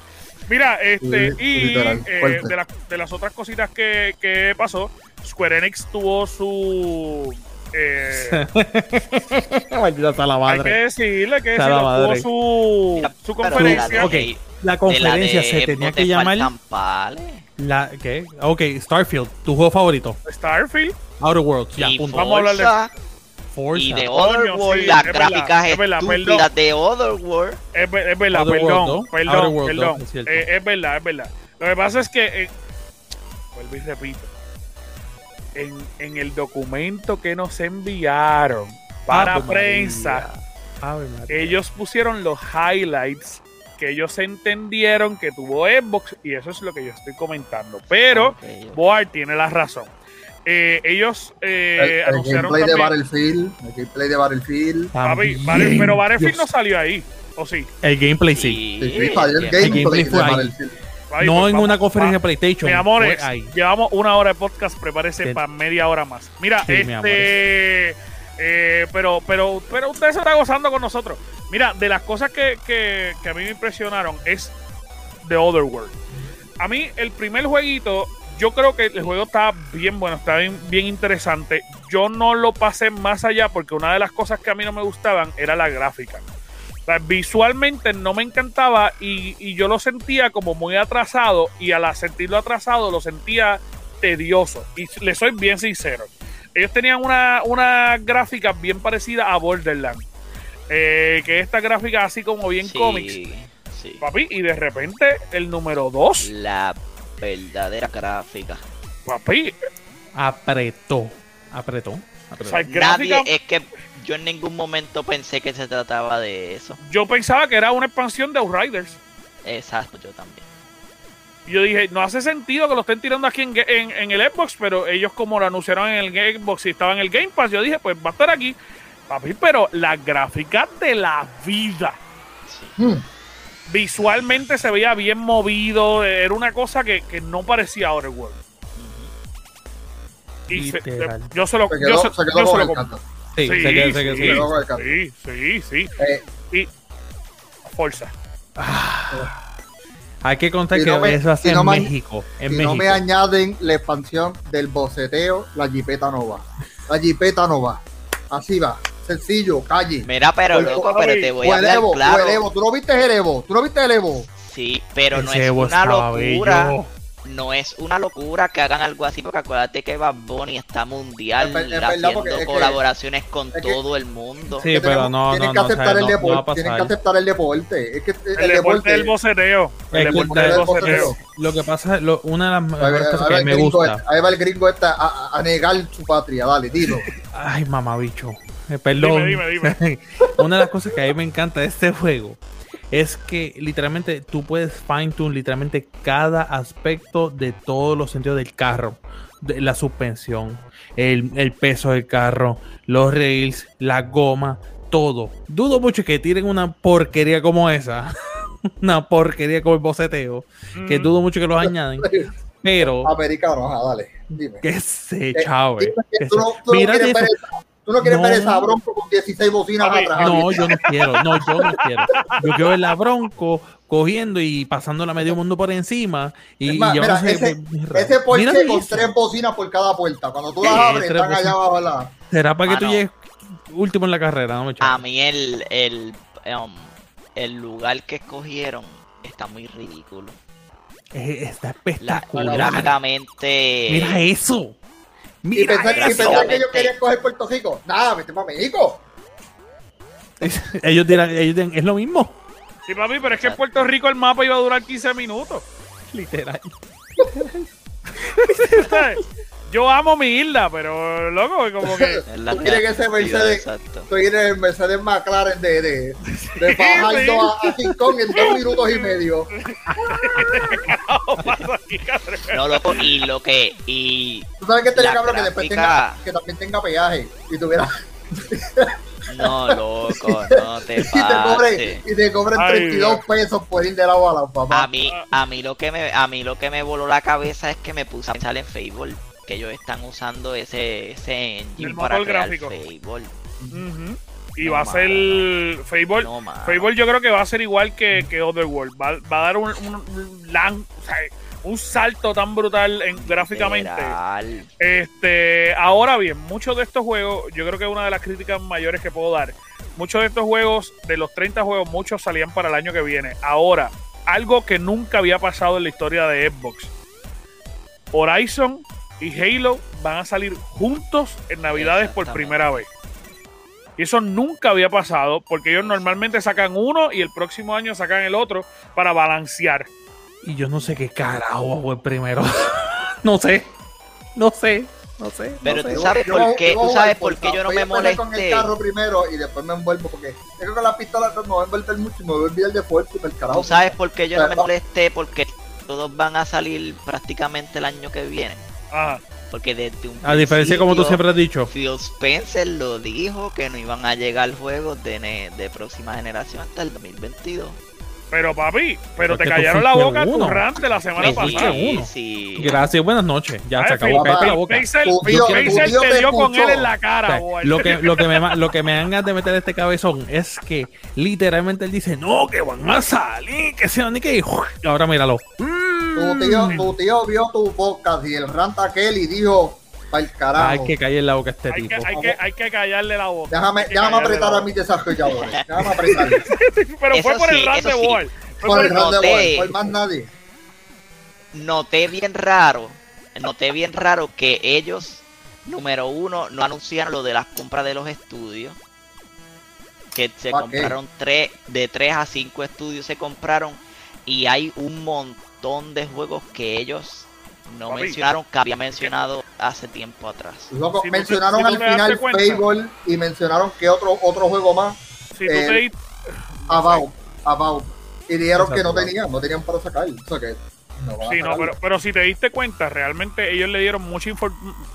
Mira, este, y literal, eh, de, las- de las otras cositas que, que pasó, Square Enix tuvo su. Eh, <laughs> Maldita sea la hay que madre. decirle, hay que tuvo madre. su, su pero conferencia. la Ok, de- La de la conferencia de se tenía que llamar la ¿qué? Ok, Starfield, tu juego favorito. Starfield. Outer Worlds, ya, punto. Vamos a hablar de- Forza, y de Otherworld, sí, las es gráficas es estúpidas de Otherworld. Es, es verdad, Outer perdón, World 2, perdón, Outer World perdón. 2, es. Eh, es verdad, es verdad. Lo que pasa es que, eh, vuelvo y repito, en, en el documento que nos enviaron para Ave prensa, Ave ellos pusieron los highlights que ellos entendieron que tuvo Xbox y eso es lo que yo estoy comentando. Pero Ok, ok. Boar tiene la razón. Eh, ellos eh, El, el anunciaron gameplay de también... Battlefield. El gameplay de Battlefield. Papi, pero Battlefield no Dios. salió ahí, ¿o sí? El gameplay sí. Sí, sí, salió el sí. gameplay, gameplay de fue ahí. Battlefield. Ahí, no pues, en vamos, una conferencia va- de PlayStation. Mi amores, llevamos una hora de podcast, prepárese para media hora más. Mira, Sí, este. eh, pero, pero, pero usted se está gozando con nosotros. Mira, de las cosas que, que, que a mí me impresionaron es The Other World. A mí, el primer jueguito, yo creo que el juego está bien bueno, está bien, bien interesante. Yo no lo pasé más allá porque una de las cosas que a mí no me gustaban era la gráfica. Sea, visualmente no me encantaba y, y yo lo sentía como muy atrasado y al sentirlo atrasado lo sentía tedioso. Y le soy bien sincero. Ellos tenían una, una gráfica bien parecida a Borderlands. Eh, que esta gráfica así como bien Sí, cómics. sí. Papi, y de repente el número 2, La verdadera gráfica. papi, Apretó. Apretó. apretó. o sea, gráfica, Nadie, es que yo en ningún momento pensé que se trataba de eso. yo pensaba que era una expansión de Outriders. Exacto, yo también. Yo dije, no hace sentido que lo estén tirando aquí en, ga- en- en el Xbox, pero ellos como lo anunciaron en el Xbox y estaba en el Game Pass, yo dije, pues va a estar aquí. Papi, pero la gráfica de la vida. Sí. Hmm. Visualmente se veía bien movido, era una cosa que, que no parecía Outer World. Y se- yo se lo, Se yo se- se yo se lo. Sí, Sí, sí. Sí, sí, sí. Eh, Y Forza. Hay que contar Si que no me- eso hace si no en me- México. En si México. no me añaden la expansión del boceteo, la jipeta no va. La jipeta no va. Así va. Sencillo, calle. Mira, pero loco, pero te voy O a el hablar Evo, o claro. el Evo. ¿Tú no viste el Evo? ¿Tú no viste el Evo? Sí, pero no es Evo una locura. bello. No es una locura que hagan algo así, porque acuérdate que Bad Bunny está mundial Es es haciendo es que- colaboraciones con es que- todo el mundo. Sí, pero no, tienen no, que no, aceptar el deporte. tienen que aceptar el deporte. Es que el, El, deporte del boceteo. El Es que deporte el del boceteo. Lo que pasa, lo- una de las mejores cosas que el me gusta. este- ahí va el gringo este a, negar su patria. Dale, dilo. <laughs> Ay, mamabicho. Eh, perdón. Dime, dime, <laughs> Una de las cosas que a mí me encanta de este juego es que literalmente tú puedes fine tune literalmente cada aspecto de todos los sentidos del carro. De la suspensión, el, el peso del carro, los rails, la goma, todo. Dudo mucho que tiren una porquería como esa. <laughs> una porquería como el boceteo. Que Mm. dudo mucho que los añaden. Pero Americano, ajá, dale. Dime. que se Eh, no, tú no Mira eso. Tú no quieres No. ver esa bronco con 16 bocinas atrás. No, yo no quiero, no, yo no quiero. Yo quiero ver la Bronco cogiendo y pasándola medio mundo por encima y, Es más, y mira, ese- Ese Porsche Mira con eso. tres bocinas por cada puerta. Cuando tú las abres, están allá bocinas. abajo. La... Será para que tú Mano. llegues último en la carrera, no me A mí el, el, um, el lugar que escogieron está muy ridículo. Está La, espectacular. gráficamente. Mira eso. Y Mira pensar, y pensar que yo quería escoger Puerto Rico. Nada, vete para México. ellos dirán, ellos dirán, es lo mismo. Sí, papi, pero es que en Puerto Rico el mapa iba a durar 15 minutos. Literal. <laughs> ¿Sabes? Yo amo mi isla, pero loco, como que. <laughs> la Tú quieres que ese Mercedes- Exacto. Estoy en el Mercedes McLaren de, de, de Fajardo a, a King Kong en dos minutos y medio. <laughs> No, loco, y lo que. Y. Tú sabes que estaría La cabrón que después tenga, que también tenga peaje y tuviera No, loco, no te <laughs> y te pases. y te cobren Ay, 32 pesos por ir de lado a lado, papá. A mí, a mí lo que me, a mí lo que me voló la cabeza es que me puse a pensar en Fable, que ellos están usando ese, ese engine El para crear gráfico. Fable. Y No, va a ser. Fable, No. Fable yo creo que va a ser igual que, que Otherworld. Va, va a dar un, un, un lan- o sea, un salto tan brutal en, gráficamente. Literal. Este, ahora bien, muchos de estos juegos, yo creo que una de las críticas mayores que puedo dar, muchos de estos juegos, de los 30 juegos, muchos salían para el año que viene. Ahora, algo que nunca había pasado en la historia de Xbox. Horizon y Halo van a salir juntos en Navidades por primera vez. Y eso nunca había pasado porque ellos normalmente sacan uno y el próximo año sacan el otro para balancear. Y yo no sé qué carajo fue primero. <laughs> no sé. No sé. No sé. no Pero sé. tú sabes Yo por qué, yo tú sabes por qué yo no me empezar con molesté. el carro primero y después me envuelvo porque que con la pistola me voy a envolver mucho y me voy a olvidar de fuerte el carajo. Tú sabes por qué yo no me molesté, porque todos van a salir prácticamente el año que viene. Ajá. Porque desde un A diferencia como tú siempre has dicho. Phil Spencer lo dijo que no iban a llegar juegos de, de próxima generación hasta el 2022. Pero papi, pero Porque te callaron la boca uno. turrante la semana Sí, pasada. sí. sí. Gracias, buenas noches. Ya Ay, se acabó. Cállate la boca. Tu tu tío te dio con él en la O cara, sea, boy. lo, que, lo, que me, lo que me dan ganas de meter este cabezón es que literalmente él dice, no, que van a salir, que se van y que... y ahora míralo. Tu tío, tu tío vio tu podcast y el rant aquel y dijo, al carajo. Hay que caer la boca a este Hay tipo. que, hay, que, hay que callarle la boca. Déjame, déjame apretar a mis desarrolladores. Déjame apretar. Pero fue por el rant de sí. Wall. Fue Por el rant de noté. Wall, por más nadie. Noté bien raro, noté bien raro que ellos, número uno, no anunciaron lo de las compras de los estudios. Que se compraron tres, de 3 a 5 estudios se compraron y hay un montón de juegos que ellos no Papi. mencionaron que había mencionado hace tiempo atrás. Loco, Si tú- mencionaron si al final cuenta. Fable y mencionaron que otro, otro juego más, Si tú Eh, te di- About, About. Y dijeron que no tenían, no tenían para sacar. O sea que no Sí, no, pero, pero si te diste cuenta, realmente ellos le dieron mucha,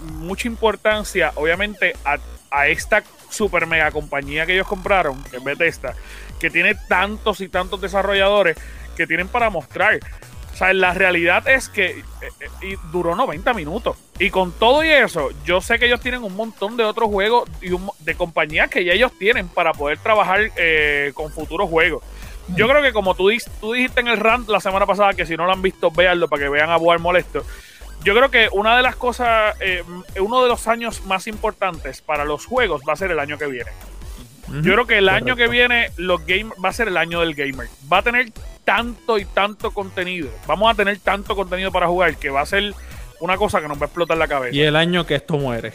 mucha importancia, obviamente, a, a esta super mega compañía que ellos compraron, que es Bethesda, que tiene tantos y tantos desarrolladores que tienen para mostrar. O sea, la realidad es que eh, eh, y duró 90 minutos. Y con todo y eso, yo sé que ellos tienen un montón de otros juegos y un de compañías que ya ellos tienen para poder trabajar eh, con futuros juegos. Yo creo que como tú, dijiste en el rant la semana pasada, que si no lo han visto, véanlo para que vean a Boar molesto. Yo creo que una de las cosas, eh, uno de los años más importantes para los juegos va a ser el año que viene. Yo creo que el año que viene los game, va a ser el año del gamer. Va a tener tanto y tanto contenido. Vamos a tener tanto contenido para jugar que va a ser una cosa que nos va a explotar la cabeza. Y Y, el año que esto muere.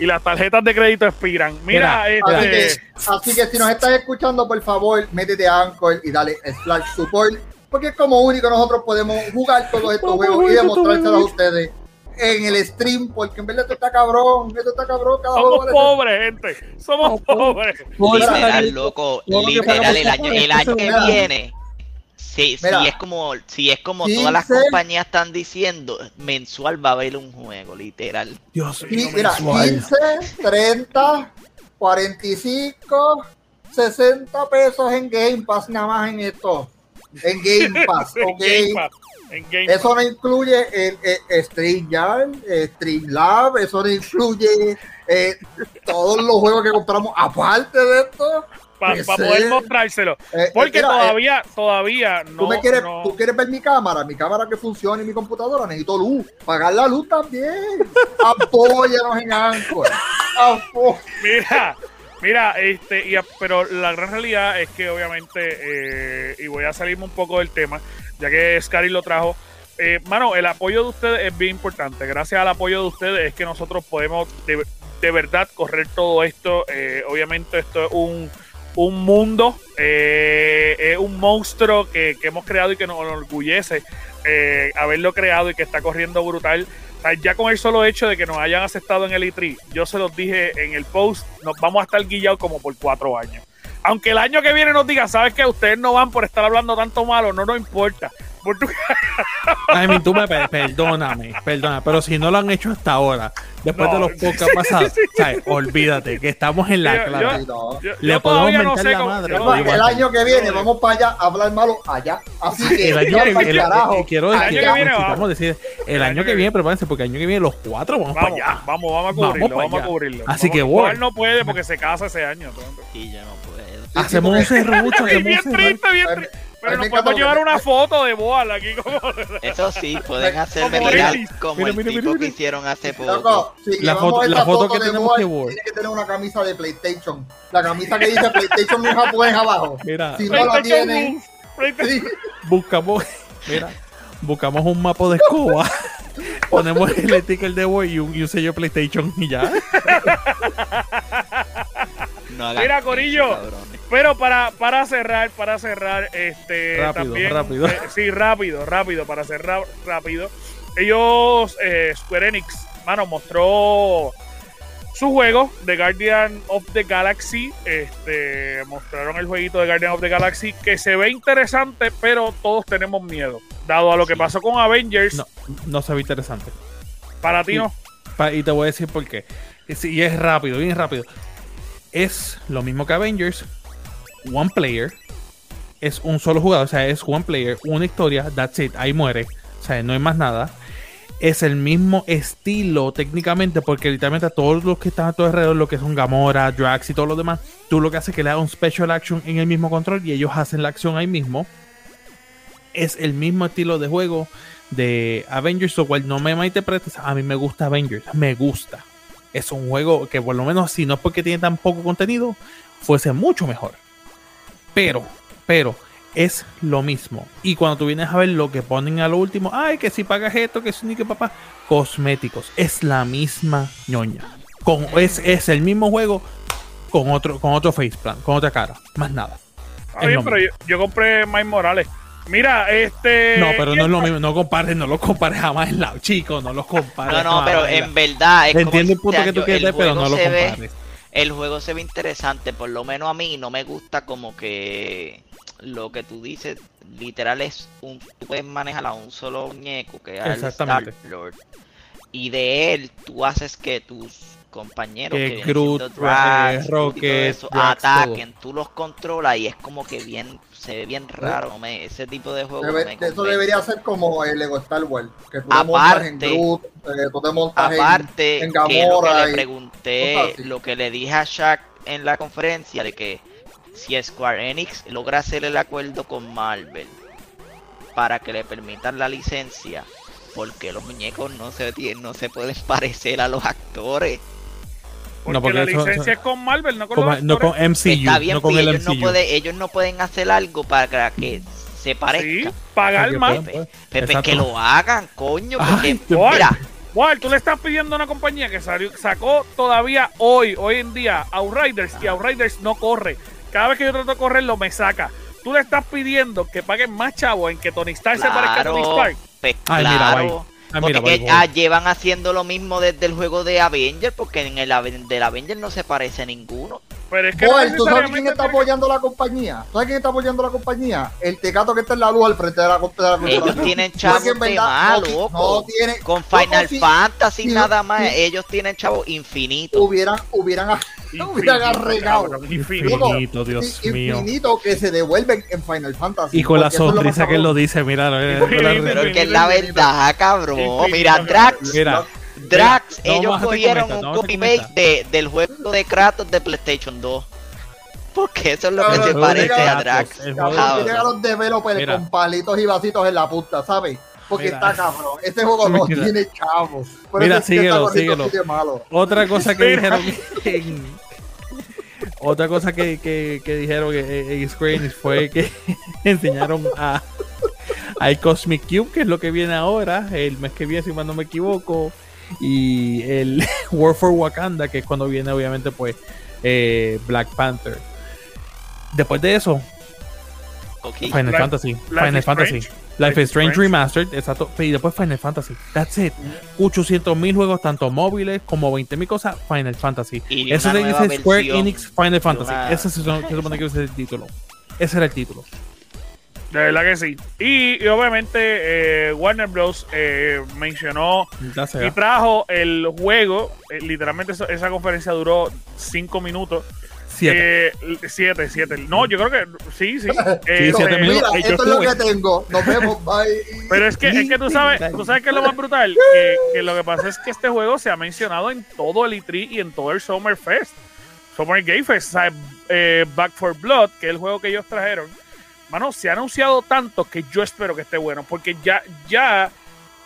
las tarjetas de crédito expiran. Mira, Mira, Así que, este, así que si nos estás escuchando, por favor, métete a Anchor y dale slash support, porque es como único nosotros podemos jugar todos estos juegos y juega demostrárselos a ustedes en el stream, porque en verdad esto está cabrón, esto está cabrón, cada somos pobres, gente. Somos pobres. Literal, loco, literal, el año, el año que viene. Si, si Mira. es como, si es como todas las 15. compañías están diciendo, mensual va a haber un juego, literal. Dios Sí, mío, mira, mensual. 15, 30, 45, 60 pesos en Game Pass nada más en esto. En Game <laughs> Pass, ok. Game Pass, Eso no incluye el, el StreamYard, Streamlab, eso no incluye eh, todos los juegos que compramos aparte de esto. para poder mostrárselo. Eh, Porque mira, eh, todavía, todavía no. ¿Tú, me quieres, no- ¿Tú quieres ver mi cámara? Mi cámara que funcione y mi computadora. Necesito luz. Pagar la luz también. <laughs> Apóyanos en Anchor. Mira, mira, este, y pero la gran realidad es que obviamente, eh, y voy a salirme un poco del tema, ya que Scary lo trajo. Eh, mano, el apoyo de ustedes es bien importante. Gracias al apoyo de ustedes es que nosotros podemos de, de verdad correr todo esto. Eh, obviamente esto es un, un mundo, eh, es un monstruo que, hemos creado y que nos enorgullece haberlo creado y que está corriendo brutal. Ya con el solo hecho de que nos hayan aceptado en el E3, yo se los dije en el post, nos vamos a estar guillados como por cuatro años. Aunque el año que viene nos digan, ¿sabes que Ustedes no van por estar hablando tanto malo, no nos importa. Ay, mi, tú me per- perdóname, perdóname, pero si no lo han hecho hasta ahora, después No, de los podcasts pasados, ¿sabes? olvídate que estamos en la Yo- clave. Sí, yo, Le yo podemos no mentar sé la cómo. madre, no- el año que viene vamos para allá a hablar malo allá. Así que El año que viene, carajo. quiero decir, año que viene necesitamos vamos. decir, el, El año, año que que viene, prepárense, porque el año que viene los cuatro vamos, Vamos, para allá. vamos, vamos a cubrirlo, vamos, a cubrirlo. Así Vamos- que, Boar Ward. no puede porque se casa ese año. Y yo no. Hacemos un serrucho, bien triste, bien triste. Pero me nos podemos llevar una foto de Boal aquí como... <laughs> Eso sí, pueden hacerme Como mirar Ellis. como Mira, el mira, tipo mira, que hicieron hace poco. Loco, si La foto- la que tenemos que tiene que tener una camisa de PlayStation. La camisa que dice PlayStation en japonés <laughs> abajo. Mira, Si no la PlayStation tienen, sí, buscamos, <laughs> mira, buscamos un mapa de escoba, ponemos el sticker de Boy y un, y un sello PlayStation y ya. No Mira, Corillo. Pero para, para cerrar, para cerrar, este Rápido, también. rápido. eh, sí, rápido, rápido, para cerrar rápido. Ellos, eh, Square Enix, mano, mostró su juego de Guardian of the Galaxy. Este, mostraron el jueguito de Guardian of the Galaxy que se ve interesante, pero todos tenemos miedo. Dado a lo que pasó con Avengers, No, no se ve interesante. para ti no. Pa- Y te voy a decir por qué. Y es rápido, bien rápido. Es lo mismo que Avengers, one player. Es un solo jugador, o sea, es one player, una historia, that's it, ahí muere. O sea, no hay más nada. Es el mismo estilo técnicamente, porque literalmente a todos los que están a tu alrededor, lo que son Gamora, Drax y todo lo demás, tú lo que haces es que le das un special action en el mismo control y ellos hacen la acción ahí mismo. Es el mismo estilo de juego de Avengers, lo cual no me malinterpretes. A mí me gusta Avengers, me gusta. Es un juego que, por lo menos, si no es porque tiene tan poco contenido, fuese mucho mejor. Pero, pero, es lo mismo. Y cuando tú vienes a ver lo que ponen a lo último, ay, que si pagas esto, que si ni que papá, cosméticos. Es la misma ñoña. Con, es, es el mismo juego con otro, con otro faceplan, con otra cara. Más nada. Está Es bien, lo pero yo, yo compré Miles Morales. Mira, este. No, pero no es lo ¿quién- mismo. No compares, no lo compares jamás en la chico, no los compares. No, no, jamás pero en verdad es como Entiendo el punto este que tú quieres pero no lo ve- compares. El juego se ve interesante, por lo menos a mí no me gusta como que lo que tú dices, literal es un, tú puedes manejar a un solo muñeco que es al Exactamente. Star-Lord y de él tú haces que tus compañeros Que que Groot, siendo Drax, eh, Groot y todo Rocket, eso, Drax, ataquen, tú los controlas y es como que bien se ve bien raro, no me- ese tipo de juego no debe- me eso debería ser como el Lego Star Wars. Que tú te montas en Aparte- Groot, eh, tú te montas en- Aparte, en que lo que Gamora le y pregunté, cosas así. lo que le dije a Shaq en la conferencia de que si Square Enix logra hacer el acuerdo con Marvel para que le permitan la licencia, porque los muñecos no se, no se pueden <laughs> parecer a los actores. Porque, No, porque la eso- licencia eso- es con Marvel, no con los no con. MCU, Está bien, no con el ellos, no MCU. puede- ellos no pueden hacer algo para que se parezca. Sí, pagar Porque más. pueden, pues. Pepe, que lo hagan, coño. Ay, Porque, mío. mira, Bueno, tú le estás pidiendo a una compañía que salió, sacó todavía hoy, hoy en día, Outriders y Outriders no corre. Cada vez que yo trato de correrlo, me saca. Tú le estás pidiendo que paguen más chavo en que Tony Stark se parezca a Tony claro, Stark. pues, Ay, mira, claro. bye. Ah, Porque mira, que, ah, llevan haciendo lo mismo desde el juego de Avenger, porque en el del Avenger no se parece a ninguno. Pero es que no Joel, ¿tú sabes quién está apoyando la compañía? ¿Tú ¿Sabes quién está apoyando la compañía? El tecato que está en la luz al frente de la, la Ellos tienen chavos de más, no loco. no tiene- Con Final si Fantasy si- nada más, si- ellos tienen chavos infinitos. hubieran, hubieran, <laughs> hubieran arregado. cabrón, infinito. Infinito, Dios mío. Infinito que se devuelven en Final Fantasy. Y con la sonrisa que él lo dice, mira. <laughs> pero es que es la Infinito, verdad, cabrón. Infinito, Mira. Drax, Mira, Drax, Mira, ellos cogieron comenta, un copy-paste de- del juego de Kratos de PlayStation 2. Porque eso es lo que se parece a Drax. Cabrón, tienen a los developers Mira. con palitos y vasitos en la punta, ¿sabes? Porque Mira. está cabrón. Este juego no Mira. tiene chavos. Por Mira, eso es síguelo, síguelo. malo. Otra cosa que Mira. dijeron en- Otra cosa que, que, que dijeron en, en Square Enix fue que <laughs> enseñaron a al Cosmic Cube, que es lo que viene ahora, el mes que viene, si mal no me equivoco, y el <laughs> War for Wakanda, que es cuando viene, obviamente, pues, eh, Black Panther. Después de eso. Final Life- Fantasy. Life Final is Fantasy. Strange. Life is Strange. Remastered, exacto. Y después Final Fantasy. That's it. 800 mil juegos, tanto móviles como 20 mil cosas. Final Fantasy. Y Eso dice Square Enix Final Fantasy. una- Ese se supone se supone que <laughs> ese es el título. Ese era el título. De verdad que sí. Y, y obviamente eh, Warner Bros. eh, mencionó y trajo el juego. eh, literalmente eso- esa conferencia duró cinco minutos. Siete. Eh, siete, siete. No, yo creo que sí, sí. <laughs> Eh, Sí, siete eh, minutos. Mira, esto es lo que tengo. Nos vemos. <laughs> Bye. Pero es que, es que tú sabes, tú sabes que es lo más brutal, que, que lo que pasa es que este juego se ha mencionado en todo el E3 y en todo el Summer Fest, Summer Game Fest, o sea, eh, Back for Blood, que es el juego que ellos trajeron. Mano, se ha anunciado tanto que yo espero que esté bueno, porque ya, ya,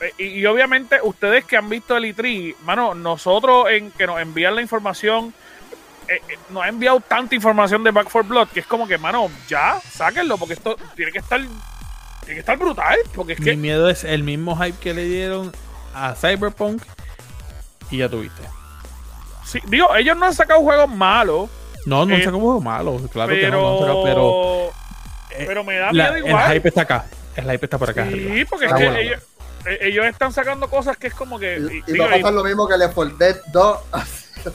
eh, y, y obviamente ustedes que han visto el E3, mano, nosotros en que nos envían la información, eh, eh, nos ha enviado tanta información de Back for Blood que es como que, mano, ya, sáquenlo, porque esto tiene que estar, tiene que estar brutal, porque es Mi que miedo es el mismo hype que le dieron a Cyberpunk. Y ya tuviste. Sí, digo, ellos no han sacado juegos malos, No, no Eh, sacó juegos malos. Claro que no, han sacado, pero. Eh, pero me da la- miedo el igual. hype está acá. El hype está por acá. sí, arriba. porque es que ellos, eh, ellos están sacando cosas que es como que. Y, y va a pasar lo mismo que Left 4 Dead 2.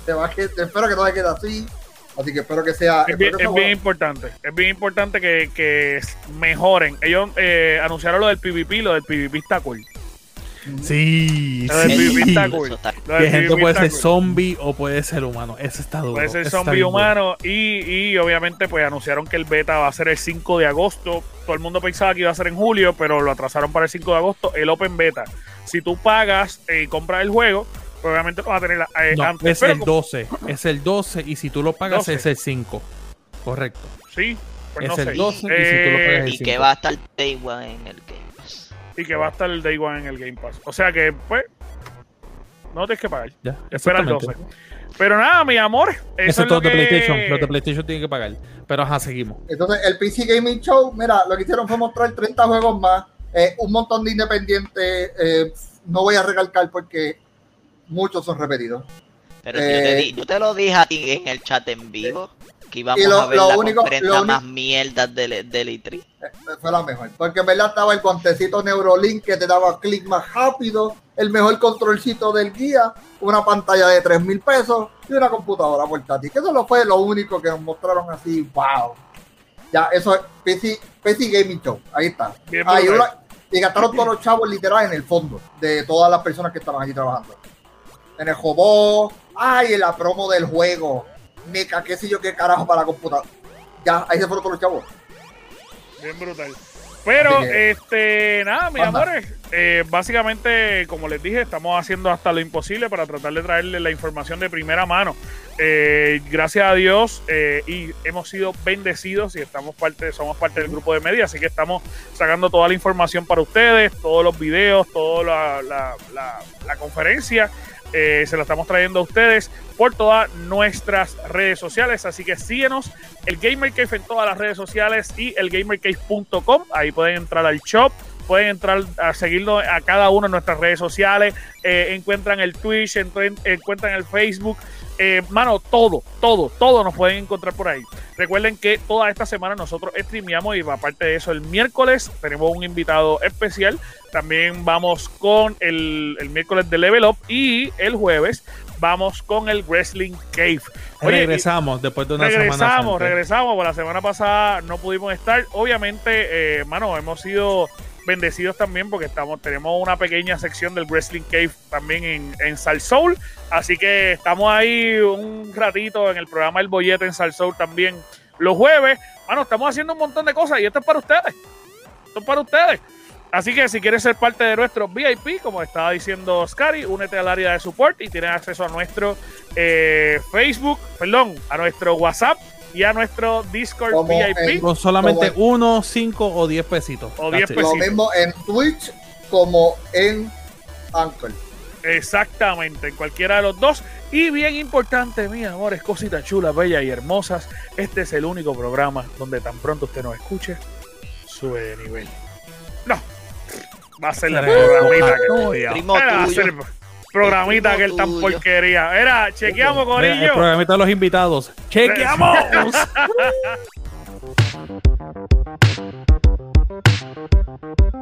Se <laughs> va a que- espero que no se quede así. Así que espero que sea. es bien, es bien importante. Es bien importante que, que mejoren. Ellos eh, anunciaron lo del PvP, lo del PvP está cool. Sí, sí. Eso cool. Que gente puede ser cool. zombie o puede ser humano. Eso está duro. Puede ser zombie humano y, y obviamente pues anunciaron que el beta va a ser el 5 de agosto. Todo el mundo pensaba que iba a ser en julio, pero lo atrasaron para el 5 de agosto. El Open Beta. Si tú pagas y compras el juego, pues obviamente lo vas a tener eh, No, antes. es Pero el como- 12. Es el 12 y si tú lo pagas 12. es el 5. Correcto. Sí, pues es no el sé. 12 y si tú lo Eh, pagas el Y 5. que va a estar Day One en el Game. Y que va a estar el Day One en el Game Pass. O sea que, pues, no tienes que pagar. Ya, Espera el exactamente. 12. Pero nada, mi amor. Eso Eso es todo lo de que... PlayStation. Los de PlayStation tienen que pagar. Pero ajá, seguimos. Entonces, el PC Gaming Show, mira, lo que hicieron fue mostrar 30 juegos más, eh, un montón de independientes. eh, no voy a recalcar porque muchos son repetidos. Pero si yo, te Eh, di- yo te lo dije a ti en el chat en vivo, que íbamos y lo- a ver lo la único- conferencia lo más mierdas del, del E3. Eh, Fue la mejor. Porque en verdad estaba el guantecito Neurolink que te daba clic más rápido, el mejor controlcito del guía, una pantalla de 3 mil pesos y una computadora portátil. Que eso lo fue lo único que nos mostraron así. ¡Wow! Ya, eso es PC, PC Gaming Show. Ahí está. Ah, brutal. una- y gastaron todos los chavos literal en el fondo de todas las personas que estaban allí trabajando. En el Jobó, ay, en la promo del juego. Meca, qué sé yo qué carajo para la computadora. Ya, ahí se fueron todos los chavos. Bien brutal. Pero, que- este, nada, mis Anda. amores, eh, básicamente, como les dije, estamos haciendo hasta lo imposible para tratar de traerles la información de primera mano. Eh, gracias a Dios, eh, y hemos sido bendecidos y estamos parte, somos parte del grupo de media, así que estamos sacando toda la información para ustedes, todos los videos, toda la, la- la- la conferencia. Eh, se la estamos trayendo a ustedes por todas nuestras redes sociales. Así que síguenos, el Gamer Cave en todas las redes sociales y el gamercave.com. Ahí pueden entrar al shop, pueden entrar a seguirnos a cada una de nuestras redes sociales. eh, encuentran el Twitch, encuentran el Facebook. Eh, mano, todo, todo, todo nos pueden encontrar por ahí. Recuerden que toda esta semana nosotros streameamos y aparte de eso, el miércoles tenemos un invitado especial. También vamos con el, el miércoles de Level Up y el jueves vamos con el Wrestling Cave. Oye, regresamos después de una semana. regresamos, regresamos. La semana pasada no pudimos estar. Obviamente, eh, mano, hemos sido bendecidos también porque estamos tenemos una pequeña sección del Wrestling Cave también en, en Sal Soul. Así que estamos ahí un ratito en el programa El Bollete en Sal Soul también los jueves. Mano, estamos haciendo un montón de cosas y esto es para ustedes. Esto es para ustedes. Así que si quieres ser parte de nuestros VIP, como estaba diciendo Scary, únete al área de support y tienes acceso a nuestro eh, Facebook, perdón, a nuestro WhatsApp y a nuestro Discord Como VIP. en- Con solamente Como- uno, cinco o diez pesitos. O That's 10 it. pesitos. Lo mismo en Twitch como en Anchor. Exactamente, en cualquiera de los dos. Y bien importante, mi amores, cositas chulas, bellas y hermosas. Este es el único programa donde tan pronto usted nos escuche, sube de nivel. No, va a ser la programita que. tuyo. Primo Era, va a tuyo programita que él tan porquería. Era, chequeamos, Corillo. El programita de los invitados. ¡Chequeamos! <laughs>